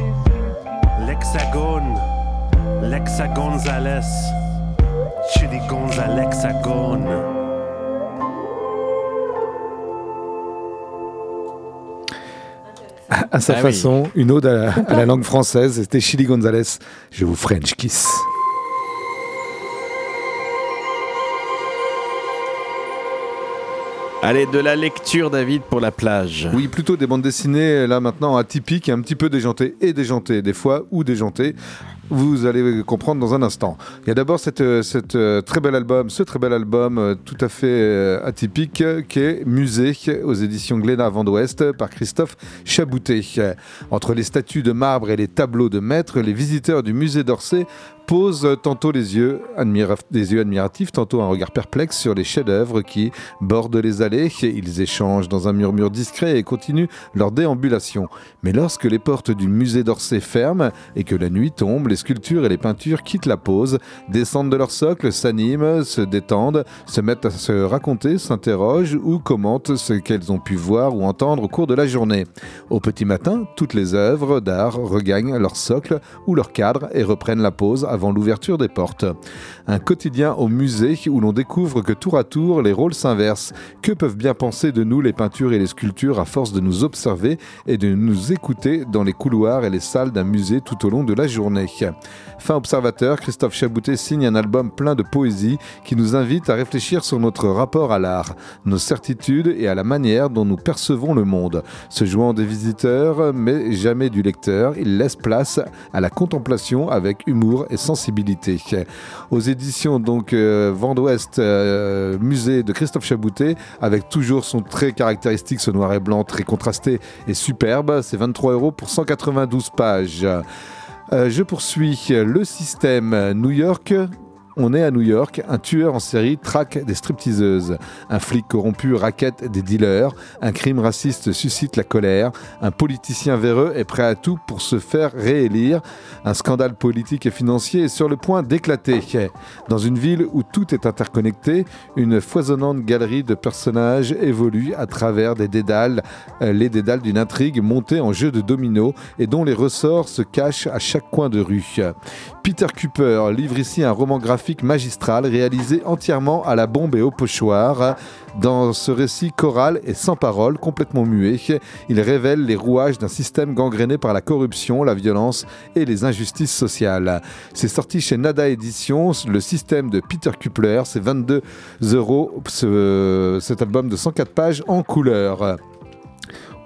L'hexagone, l'hexagonzales, Chili Gonzalexagone. À sa Ah oui. façon, une ode à la, à la langue française. C'était Chili Gonzalez. Je vous French kiss. Allez, de la lecture, David, pour la plage. Oui, plutôt des bandes dessinées, là maintenant atypiques, un petit peu déjantées et déjantées des fois, ou déjantées. Vous allez comprendre dans un instant. Il y a d'abord cette, euh, très bel album, ce très bel album euh, tout à fait euh, atypique qui est Musée aux éditions Glénat d'Ouest par Christophe Chaboutet. Euh, Entre les statues de marbre et les tableaux de maître, les visiteurs du musée d'Orsay posent tantôt les yeux, des yeux admiratifs, tantôt un regard perplexe sur les chefs-d'œuvre qui bordent les allées. Ils échangent dans un murmure discret et continuent leur déambulation. Mais lorsque les portes du musée d'Orsay ferment et que la nuit tombe, les sculptures et les peintures quittent la pose, descendent de leur socle, s'animent, se détendent, se mettent à se raconter, s'interrogent ou commentent ce qu'elles ont pu voir ou entendre au cours de la journée. Au petit matin, toutes les œuvres d'art regagnent leur socle ou leur cadre et reprennent la pose avant l'ouverture des portes. Un quotidien au musée où l'on découvre que tour à tour les rôles s'inversent. Que peuvent bien penser de nous les peintures et les sculptures à force de nous observer et de nous écouter dans les couloirs et les salles d'un musée tout au long de la journée? Fin observateur, Christophe Chaboutet signe un album plein de poésie qui nous invite à réfléchir sur notre rapport à l'art, nos certitudes et à la manière dont nous percevons le monde. Se jouant des visiteurs, mais jamais du lecteur, il laisse place à la contemplation avec humour et sensibilité. Aux donc euh, Vent d'Ouest, euh, musée de Christophe Chaboutet, avec toujours son très caractéristique, ce noir et blanc très contrasté et superbe. C'est 23 euros pour 192 pages. Euh, je poursuis le système New York. On est à New York, un tueur en série traque des stripteaseuses, un flic corrompu raquette des dealers, un crime raciste suscite la colère, un politicien véreux est prêt à tout pour se faire réélire, un scandale politique et financier est sur le point d'éclater. Dans une ville où tout est interconnecté, une foisonnante galerie de personnages évolue à travers des dédales, euh, les dédales d'une intrigue montée en jeu de domino et dont les ressorts se cachent à chaque coin de rue. Peter Cooper livre ici un roman graphique magistral réalisé entièrement à la bombe et au pochoir. Dans ce récit choral et sans parole, complètement muet, il révèle les rouages d'un système gangréné par la corruption, la violence et les injustices sociales. C'est sorti chez Nada Éditions, le système de Peter Kupler, c'est 22 euros ce- cet album de 104 pages en couleur.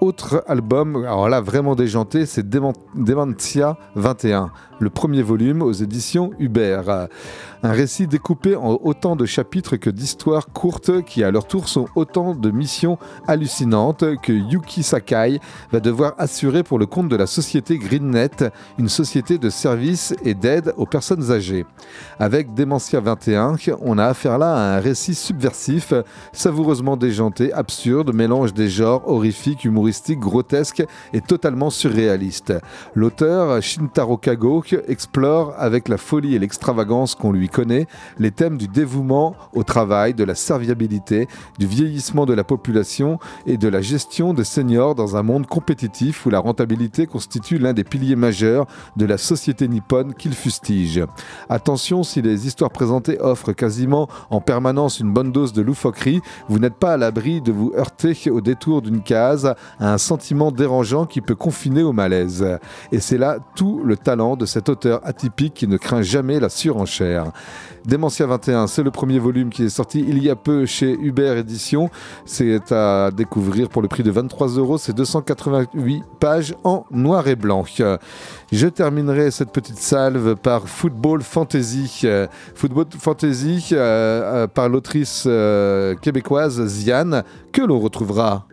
Autre album, alors là vraiment déjanté, c'est Dementia 21, le premier volume aux éditions Hubert. Un récit découpé en autant de chapitres que d'histoires courtes qui à leur tour sont autant de missions hallucinantes que Yuki Sakai va devoir assurer pour le compte de la société GreenNet, une société de services et d'aide aux personnes âgées. Avec Dementia 21, on a affaire là à un récit subversif, savoureusement déjanté, absurde, mélange des genres horrifiques, humoristiques, grotesques et totalement surréaliste. L'auteur, Shintaro Kago, explore avec la folie et l'extravagance qu'on lui connaît les thèmes du dévouement au travail, de la serviabilité, du vieillissement de la population et de la gestion des seniors dans un monde compétitif où la rentabilité constitue l'un des piliers majeurs de la société nippone qu'il fustige. Attention, si les histoires présentées offrent quasiment en permanence une bonne dose de loufoquerie, vous n'êtes pas à l'abri de vous heurter au détour d'une case à un sentiment dérangeant qui peut confiner au malaise. Et c'est là tout le talent de cet auteur atypique qui ne craint jamais la surenchère. Démentia 21, c'est le premier volume qui est sorti il y a peu chez Hubert Édition. C'est à découvrir pour le prix de 23 euros. C'est 288 pages en noir et blanc. Je terminerai cette petite salve par Football Fantasy. Football Fantasy euh, euh, par l'autrice euh, québécoise Ziane, que l'on retrouvera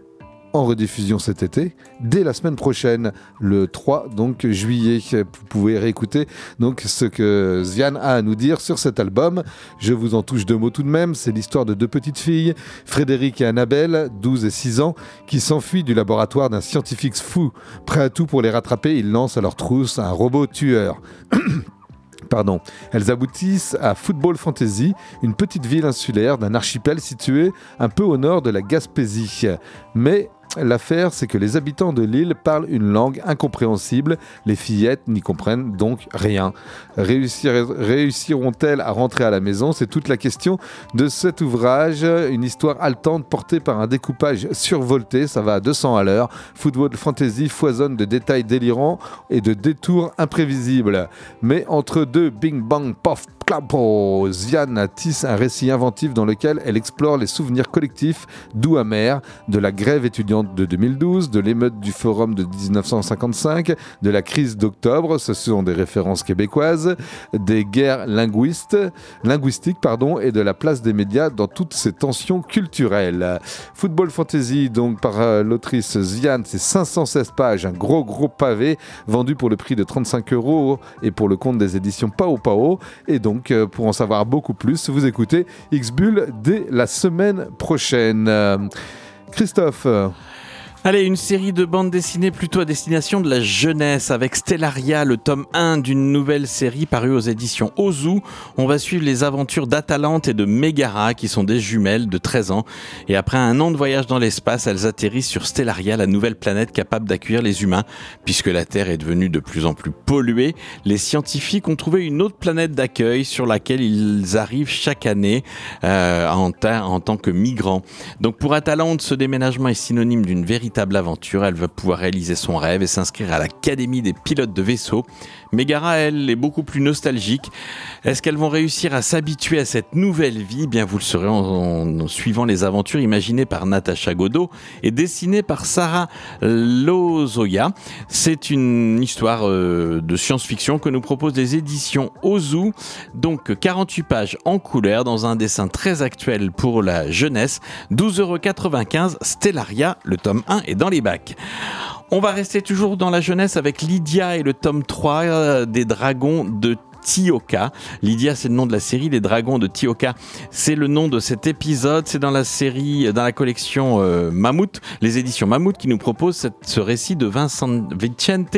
en rediffusion cet été, dès la semaine prochaine, le 3 donc juillet. Vous pouvez réécouter donc ce que Ziane a à nous dire sur cet album. Je vous en touche deux mots tout de même. C'est l'histoire de deux petites filles, Frédéric et Annabelle, 12 et 6 ans, qui s'enfuient du laboratoire d'un scientifique fou. Prêt à tout pour les rattraper, ils lancent à leur trousse un robot tueur. Pardon. Elles aboutissent à Football Fantasy, une petite ville insulaire d'un archipel situé un peu au nord de la Gaspésie. Mais l'affaire, c'est que les habitants de l'île parlent une langue incompréhensible. Les fillettes n'y comprennent donc rien. Réussir- Réussiront-elles à rentrer à la maison? C'est toute la question de cet ouvrage. Une histoire haletante portée par un découpage survolté. Ça va à 200 à l'heure. Football Fantasy foisonne de détails délirants et de détours imprévisibles. Mais entre deux Bing Bang Pof Clapo, Ziane tisse un récit inventif dans lequel elle explore les souvenirs collectifs doux amers de la grève étudiante de 2012, de l'émeute du forum de 1955, de la crise d'octobre, ce sont des références québécoises, des guerres linguistiques pardon, et de la place des médias dans toutes ces tensions culturelles. Football Fantasy, donc par euh, l'autrice Ziane, c'est 516 pages, un gros gros pavé, vendu pour le prix de 35 euros et pour le compte des éditions Pao Pao. Et donc, euh, pour en savoir beaucoup plus, vous écoutez X-Bull dès la semaine prochaine. Euh, Christophe, euh, Allez, une série de bandes dessinées plutôt à destination de la jeunesse avec Stellaria, le tome 1 d'une nouvelle série parue aux éditions Ozu. On va suivre les aventures d'Atalante et de Megara qui sont des jumelles de 13 ans. Et après un an de voyage dans l'espace, elles atterrissent sur Stellaria, la nouvelle planète capable d'accueillir les humains. Puisque la Terre est devenue de plus en plus polluée, les scientifiques ont trouvé une autre planète d'accueil sur laquelle ils arrivent chaque année euh, en, en tant que migrants. Donc pour Atalante, ce déménagement est synonyme d'une véritable aventure. Elle va pouvoir réaliser son rêve et s'inscrire à l'Académie des pilotes de vaisseaux. Megara, elle, est beaucoup plus nostalgique. Est-ce qu'elles vont réussir à s'habituer à cette nouvelle vie? Eh Bien, vous le saurez en, en suivant les aventures imaginées par Natacha Godot et dessinées par Sarah Lozoya. C'est une histoire euh, de science-fiction que nous proposent les éditions Ozu. Donc 48 pages en couleur dans un dessin très actuel pour la jeunesse. 12,95€ Stellaria, le tome 1 est dans les bacs. On va rester toujours dans la jeunesse avec Lydia et le tome 3 euh, des dragons de Tioka. Lydia, c'est le nom de la série. Les dragons de Tioka, c'est le nom de cet épisode. C'est dans la série, dans la collection euh, Mammouth, les éditions Mammouth qui nous proposent ce récit de Vincent Vicente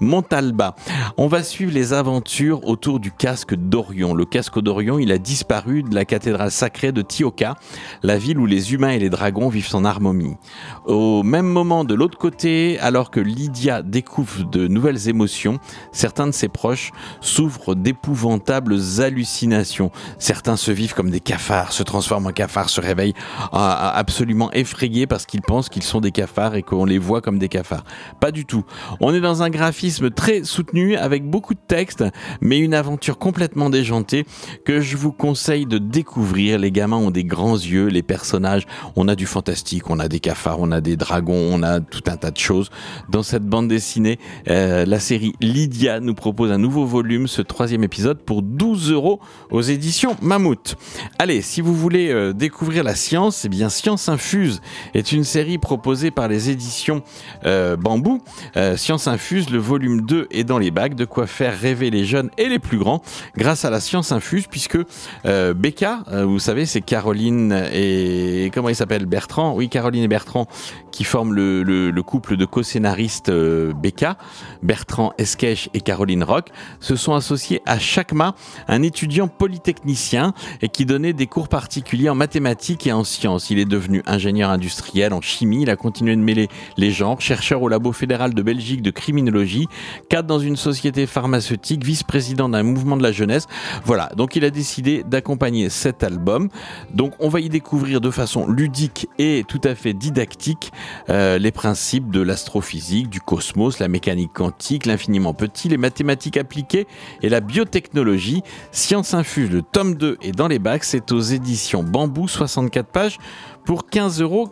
Montalba. On va suivre les aventures autour du casque d'Orion. Le casque d'Orion, il a disparu de la cathédrale sacrée de Tioka, la ville où les humains et les dragons vivent en harmonie. Au même moment, de l'autre côté, alors que Lydia découvre de nouvelles émotions, certains de ses proches souffrent d'épouvantables hallucinations. Certains se vivent comme des cafards, se transforment en cafards, se réveillent ah, absolument effrayés parce qu'ils pensent qu'ils sont des cafards et qu'on les voit comme des cafards. Pas du tout. On est dans un graphisme très soutenu avec beaucoup de texte, mais une aventure complètement déjantée que je vous conseille de découvrir. Les gamins ont des grands yeux, les personnages, on a du fantastique, on a des cafards, on a des dragons, on a tout un tas de choses. Dans cette bande dessinée, euh, la série Lydia nous propose un nouveau volume, ce troisième épisode, pour 12 euros aux éditions Mammouth. Allez, si vous voulez euh, découvrir la science, eh bien Science Infuse est une série proposée par les éditions euh, Bambou. Euh, Science Infuse, le volume 2 est dans les bacs, de quoi faire rêver les jeunes et les plus grands grâce à la Science Infuse, puisque euh, Becca, euh, vous savez, c'est Caroline et comment il s'appelle Bertrand? Oui, Caroline et Bertrand qui forment le, le- le couple de co-scénaristes Becca, Bertrand Esquèche et Caroline Rock, se sont associés à Chakma, un étudiant polytechnicien et qui donnait des cours particuliers en mathématiques et en sciences. Il est devenu ingénieur industriel en chimie, il a continué de mêler les genres, chercheur au labo fédéral de Belgique de criminologie, cadre dans une société pharmaceutique, vice-président d'un mouvement de la jeunesse. Voilà, donc il a décidé d'accompagner cet album. Donc on va y découvrir de façon ludique et tout à fait didactique euh, les principes de l'astrophysique, du cosmos, la mécanique quantique, l'infiniment petit, les mathématiques appliquées et la biotechnologie. Science infuse, le tome 2 est dans les bacs, c'est aux éditions Bambou, 64 pages pour 15,90 euros.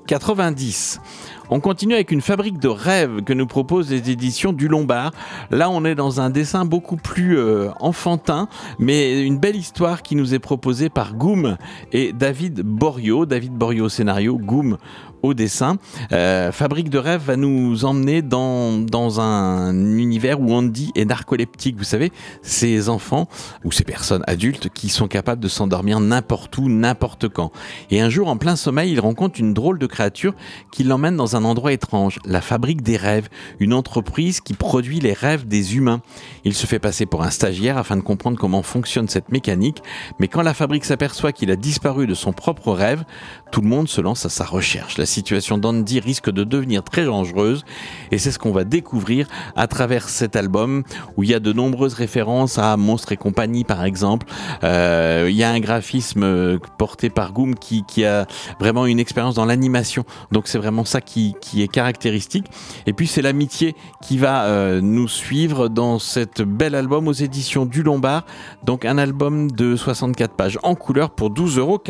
On continue avec une fabrique de rêves que nous proposent les éditions du Lombard. Là, on est dans un dessin beaucoup plus euh, enfantin, mais une belle histoire qui nous est proposée par Goum et David Borio. David Borio au scénario, Goum au dessin. Euh, fabrique de rêves va nous emmener dans, dans un univers où Andy est narcoleptique. Vous savez, ces enfants ou ces personnes adultes qui sont capables de s'endormir n'importe où, n'importe quand. Et un jour, en plein sommeil, il rencontre une drôle de créature qui l'emmène dans un endroit étrange, la fabrique des rêves, une entreprise qui produit les rêves des humains. Il se fait passer pour un stagiaire afin de comprendre comment fonctionne cette mécanique, mais quand la fabrique s'aperçoit qu'il a disparu de son propre rêve, tout le monde se lance à sa recherche. La situation d'Andy risque de devenir très dangereuse et c'est ce qu'on va découvrir à travers cet album où il y a de nombreuses références à Monstres et compagnie par exemple. Euh, il y a un graphisme euh, porté par Goom qui, a vraiment une expérience dans l'animation. Donc c'est vraiment ça qui, qui est caractéristique. Et puis c'est l'amitié qui va euh, nous suivre dans cet bel album aux éditions du Lombard. Donc un album de 64 pages en couleur pour 12,95 euros.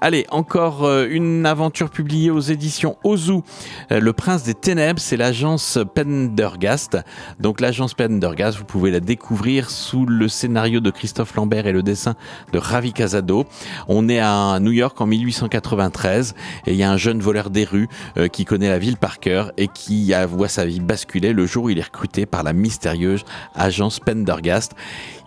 Allez, encore une aventure publiée aux éditions Ozu. Euh, Le Prince des Ténèbres, c'est l'agence Pendergast. Donc l'agence Pendergast, vous pouvez la découvrir sous le scénario de Christophe Lambert et le dessin de Ravi Casado. On est à New York en 1893 et il y a un jeune voleur des rues euh, qui connaît la ville par cœur et qui voit sa vie basculer le jour où il est recruté par la mystérieuse agence Pendergast.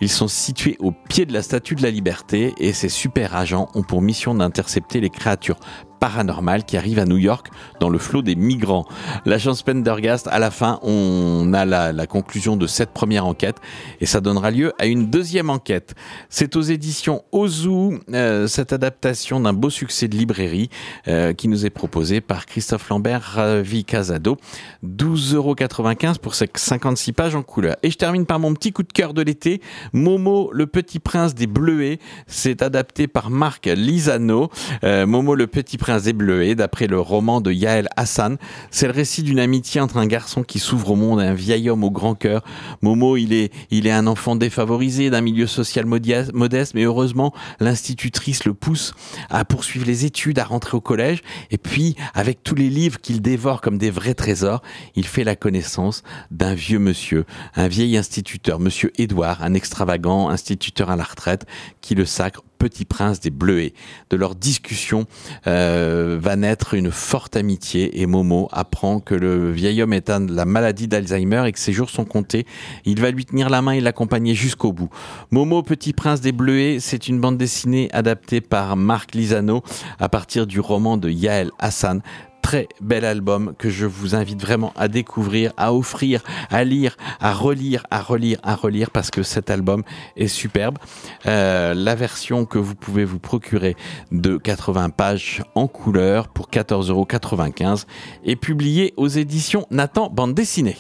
Ils sont situés au pied de la Statue de la Liberté et ces super agents ont pour mission d'intercepter les créatures paranormales qui arrivent à New York dans le flot des migrants. L'agence Pendergast, à la fin, on a la, conclusion de cette première enquête et ça donnera lieu à une deuxième enquête. C'est aux éditions Ozu, euh, cette adaptation d'un beau succès de librairie euh, qui nous est proposée par Christophe Lambert, Ravi Casado. 12,95 euros pour ces 56 pages en couleur. Et je termine par mon petit coup de cœur de l'été. Momo, le petit prince des Bleuets. C'est adapté par Marc Lisano. Euh, Momo, le petit prince des Bleuets, d'après le roman de Yael Hassan. C'est le récit d'une amitié entre un garçon qui s'ouvre au monde et un vieil homme au grand cœur. Momo, il est, il est un enfant défavorisé d'un milieu social modeste, mais heureusement, l'institutrice le pousse à poursuivre les études, à rentrer au collège. Et puis, avec tous les livres qu'il dévore comme des vrais trésors, il fait la connaissance d'un vieux monsieur, un vieil instituteur, monsieur Édouard, un extravagant instituteur à la retraite, qui le sacre Petit Prince des Bleuets. De leur discussion euh, va naître une forte amitié et Momo apprend que le vieil homme est de la maladie d'Alzheimer et que ses jours sont comptés. Il va lui tenir la main et l'accompagner jusqu'au bout. Momo Petit Prince des Bleuets, c'est une bande dessinée adaptée par Marc Lisano à partir du roman de Yael Hassan très bel album que je vous invite vraiment à découvrir, à offrir, à lire, à relire, à relire, à relire parce que cet album est superbe. Euh, la version que vous pouvez vous procurer de 80 pages en couleur pour 14,95€ est publiée aux éditions Nathan Bande Dessinée.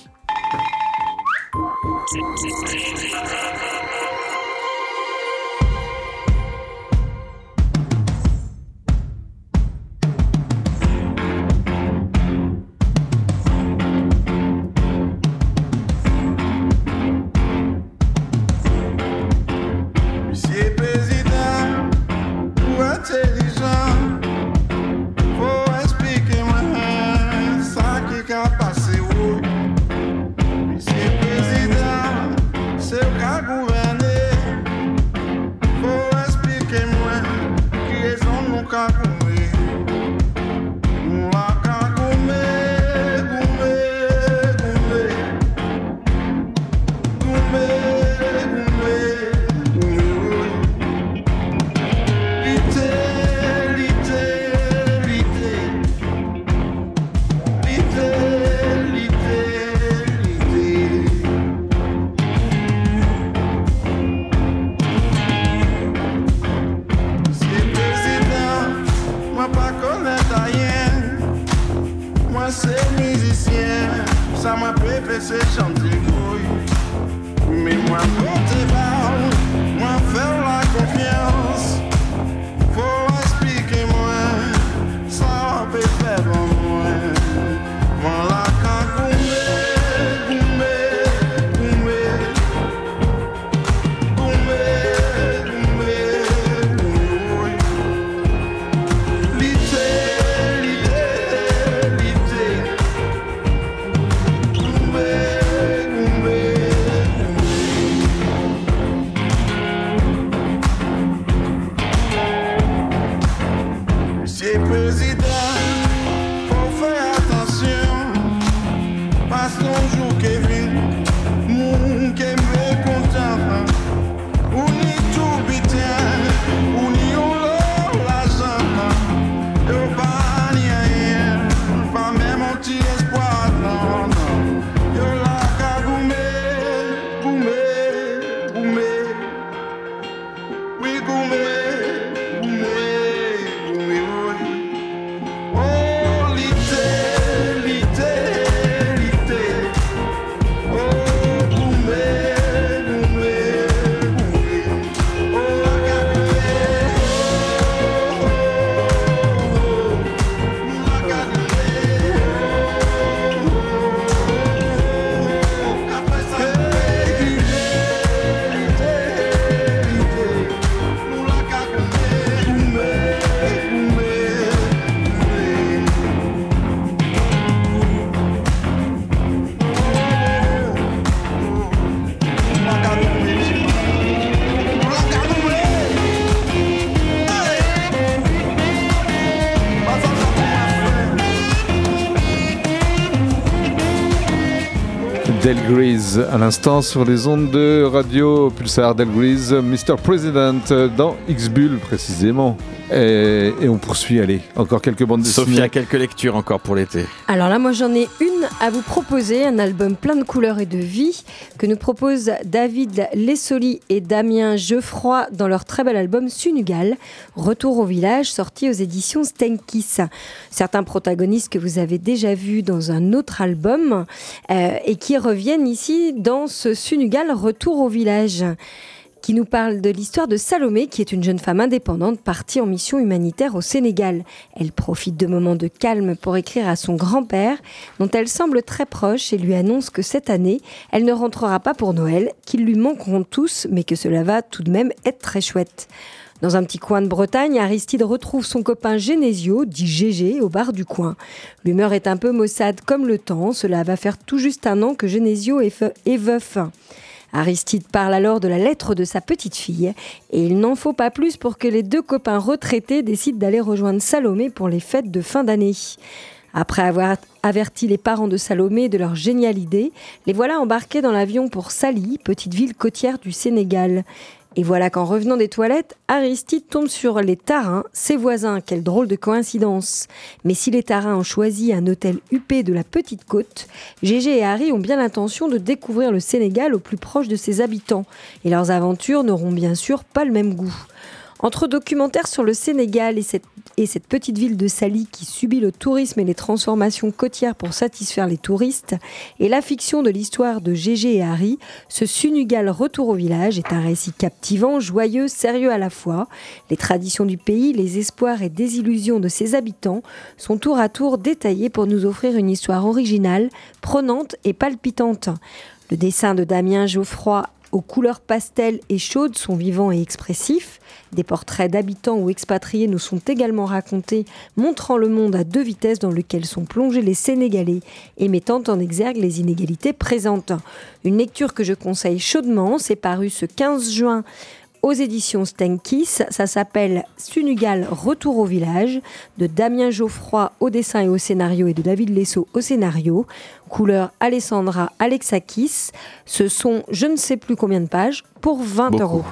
Delgrease à l'instant sur les ondes de radio Pulsar Delgrease, Mr. President dans X-Bull précisément. Et, et on poursuit, allez, encore quelques bandes dessinées. Sophia, quelques lectures encore pour l'été. Alors là, moi j'en ai une à vous proposer, un album plein de couleurs et de vie que nous proposent David Lessoli et Damien Geoffroy dans leur très bel album Sunugal, Retour au village, sorti aux éditions Stenkis. Certains protagonistes que vous avez déjà vus dans un autre album euh, et qui reviennent ici dans ce Sunugal, Retour au village qui nous parle de l'histoire de Salomé, qui est une jeune femme indépendante partie en mission humanitaire au Sénégal. Elle profite de moments de calme pour écrire à son grand-père, dont elle semble très proche, et lui annonce que cette année, elle ne rentrera pas pour Noël, qu'ils lui manqueront tous, mais que cela va tout de même être très chouette. Dans un petit coin de Bretagne, Aristide retrouve son copain Genesio, dit Gégé, au bar du coin. L'humeur est un peu maussade comme le temps, cela va faire tout juste un an que Genesio est est veuf. Aristide parle alors de la lettre de sa petite fille, et il n'en faut pas plus pour que les deux copains retraités décident d'aller rejoindre Salomé pour les fêtes de fin d'année. Après avoir averti les parents de Salomé de leur géniale idée, les voilà embarqués dans l'avion pour Sali, petite ville côtière du Sénégal. Et voilà qu'en revenant des toilettes, Aristide tombe sur les Tarins, ses voisins. Quelle drôle de coïncidence. Mais si les Tarins ont choisi un hôtel huppé de la petite côte, Gégé et Harry ont bien l'intention de découvrir le Sénégal au plus proche de ses habitants. Et leurs aventures n'auront bien sûr pas le même goût. Entre documentaires sur le Sénégal et cette, et cette petite ville de Sali qui subit le tourisme et les transformations côtières pour satisfaire les touristes, et la fiction de l'histoire de Gégé et Harry, ce Sunugal Retour au village est un récit captivant, joyeux, sérieux à la fois. Les traditions du pays, les espoirs et désillusions de ses habitants sont tour à tour détaillés pour nous offrir une histoire originale, prenante et palpitante. Le dessin de Damien Geoffroy aux couleurs pastel et chaudes sont vivants et expressifs. Des portraits d'habitants ou expatriés nous sont également racontés, montrant le monde à deux vitesses dans lequel sont plongés les Sénégalais et mettant en exergue les inégalités présentes. Une lecture que je conseille chaudement, c'est paru ce 15 juin aux éditions Stenkis. Ça s'appelle Sunugal Retour au village de Damien Geoffroy au dessin et au scénario et de David Lesso au scénario. Couleur Alessandra Alexakis. Ce sont je ne sais plus combien de pages pour 20 Beaucoup. euros.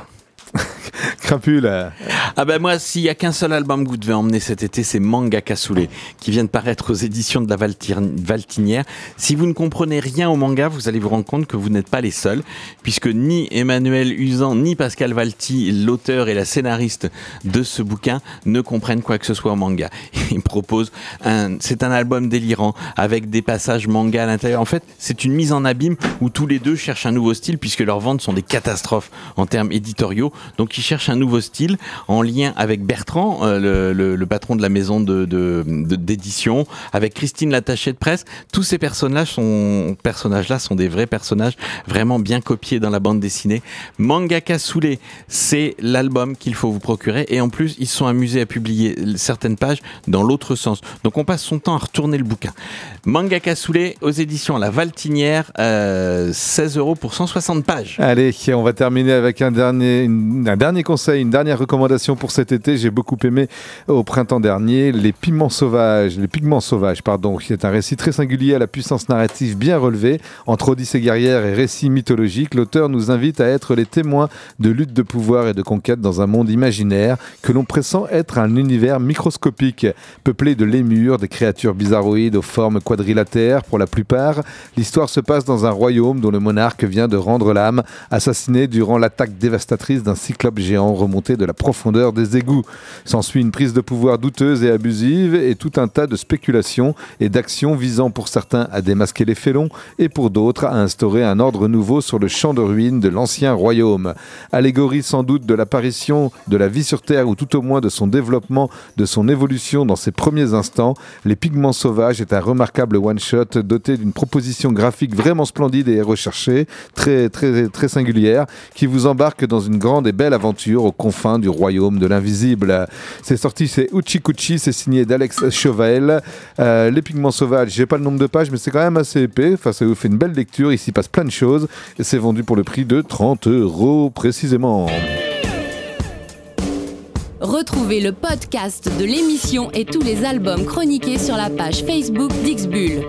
Crapule. euh, Ah ben moi, s'il y a qu'un seul album que vous devez emmener cet été, c'est Manga Cassoulet, qui vient de paraître aux éditions de la Valtinière. Si vous ne comprenez rien au manga, vous allez vous rendre compte que vous n'êtes pas les seuls, puisque ni Emmanuel Usan, ni Pascal Valti, l'auteur et la scénariste de ce bouquin, ne comprennent quoi que ce soit au manga. Ils proposent un, c'est un album délirant, avec des passages manga à l'intérieur. En fait, c'est une mise en abîme où tous les deux cherchent un nouveau style, puisque leurs ventes sont des catastrophes en termes éditoriaux. Donc ils cherchent un nouveau style en lien avec Bertrand, euh, le, patron de la maison d'édition, avec Christine l'attachée de presse. Tous ces personnages sont personnages-là sont des vrais personnages, vraiment bien copiés dans la bande dessinée. Mangaka Soulé, c'est l'album qu'il faut vous procurer, et en plus ils sont amusés à publier certaines pages dans l'autre sens. Donc on passe son temps à retourner le bouquin. Mangaka Soulé aux éditions La Valtinière, euh, 16 euros pour 160 pages. Allez, on va terminer avec un dernier, un dernier conseil, une dernière recommandation pour cet été. J'ai beaucoup aimé au printemps dernier Les Pigments Sauvages, Les Pigments Sauvages, pardon, qui est un récit très singulier à la puissance narrative bien relevée. Entre Odyssée guerrière et récit mythologique, l'auteur nous invite à être les témoins de luttes de pouvoir et de conquête dans un monde imaginaire que l'on pressent être un univers microscopique, peuplé de lémures, des créatures bizarroïdes aux formes quadrilatères pour la plupart. L'histoire se passe dans un royaume dont le monarque vient de rendre l'âme, assassiné durant l'attaque dévastatrice d'un cyclope géant remonté de la profondeur des égouts. S'ensuit une prise de pouvoir douteuse et abusive et tout un tas de spéculations et d'actions visant pour certains à démasquer les félons et pour d'autres à instaurer un ordre nouveau sur le champ de ruines de l'ancien royaume. Allégorie sans doute de l'apparition de la vie sur Terre ou tout au moins de son développement, de son évolution dans ses premiers instants, Les Pigments Sauvages est un remarquable one-shot doté d'une proposition graphique vraiment splendide et recherchée, très, très, très singulière, qui vous embarque dans une grande et belle aventure aux confins du royaume de l'invisible. C'est sorti, c'est Uchikuchi, c'est signé d'Alex Chauvel. Euh, les Pigments Sauvages, j'ai pas le nombre de pages, mais c'est quand même assez épais. Enfin, ça vous fait une belle lecture. Ici passe plein de choses. Et c'est vendu pour le prix de 30 euros précisément. Retrouvez le podcast de l'émission et tous les albums chroniqués sur la page Facebook d'Ixbull.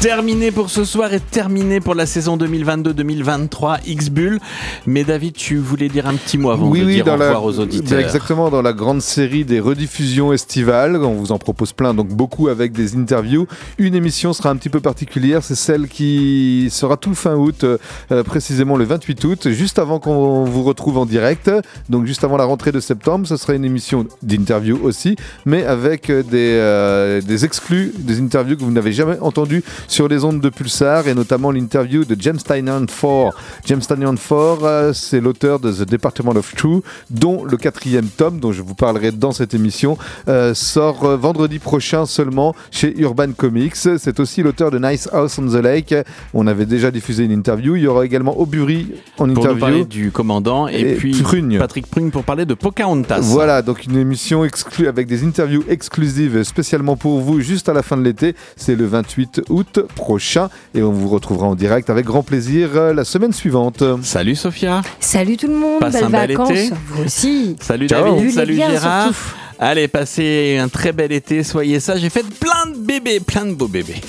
Terminé pour ce soir et terminé pour la saison 2022-2023 X-Bull. Mais David, tu voulais dire un petit mot avant de dire au revoir aux auditeurs. Ben, exactement, dans la grande série des rediffusions estivales. On vous en propose plein, donc beaucoup avec des interviews. Une émission sera un petit peu particulière, c'est celle qui sera tout fin août, euh, précisément le 28 août, juste avant qu'on vous retrouve en direct. Donc juste avant la rentrée de septembre, ce sera une émission d'interview aussi, mais avec euh, des, euh, des exclus, des interviews que vous n'avez jamais entendues sur les ondes de Pulsar et notamment l'interview de James Tynion Ford. James Tynion Ford, euh, c'est l'auteur de The Department of True, dont le quatrième tome, dont je vous parlerai dans cette émission, euh, sort euh, vendredi prochain seulement chez Urban Comics. C'est aussi l'auteur de Nice House on the Lake. On avait déjà diffusé une interview. Il y aura également Aubury en Pour nous interview. parler du commandant et, Et puis. Patrick Prugne pour parler de Pocahontas. Voilà, donc une émission exclue avec des interviews exclusives spécialement pour vous juste à la fin de l'été. C'est le 28 août prochain et on vous retrouvera en direct avec grand plaisir euh, la semaine suivante. Salut Sophia. Salut tout le monde, Passe belles un bel vacances. été. Vous aussi. Salut Ciao. David, salut Gérard. surtout. Allez, passez un très bel été, soyez sages et faites plein de bébés, plein de beaux bébés.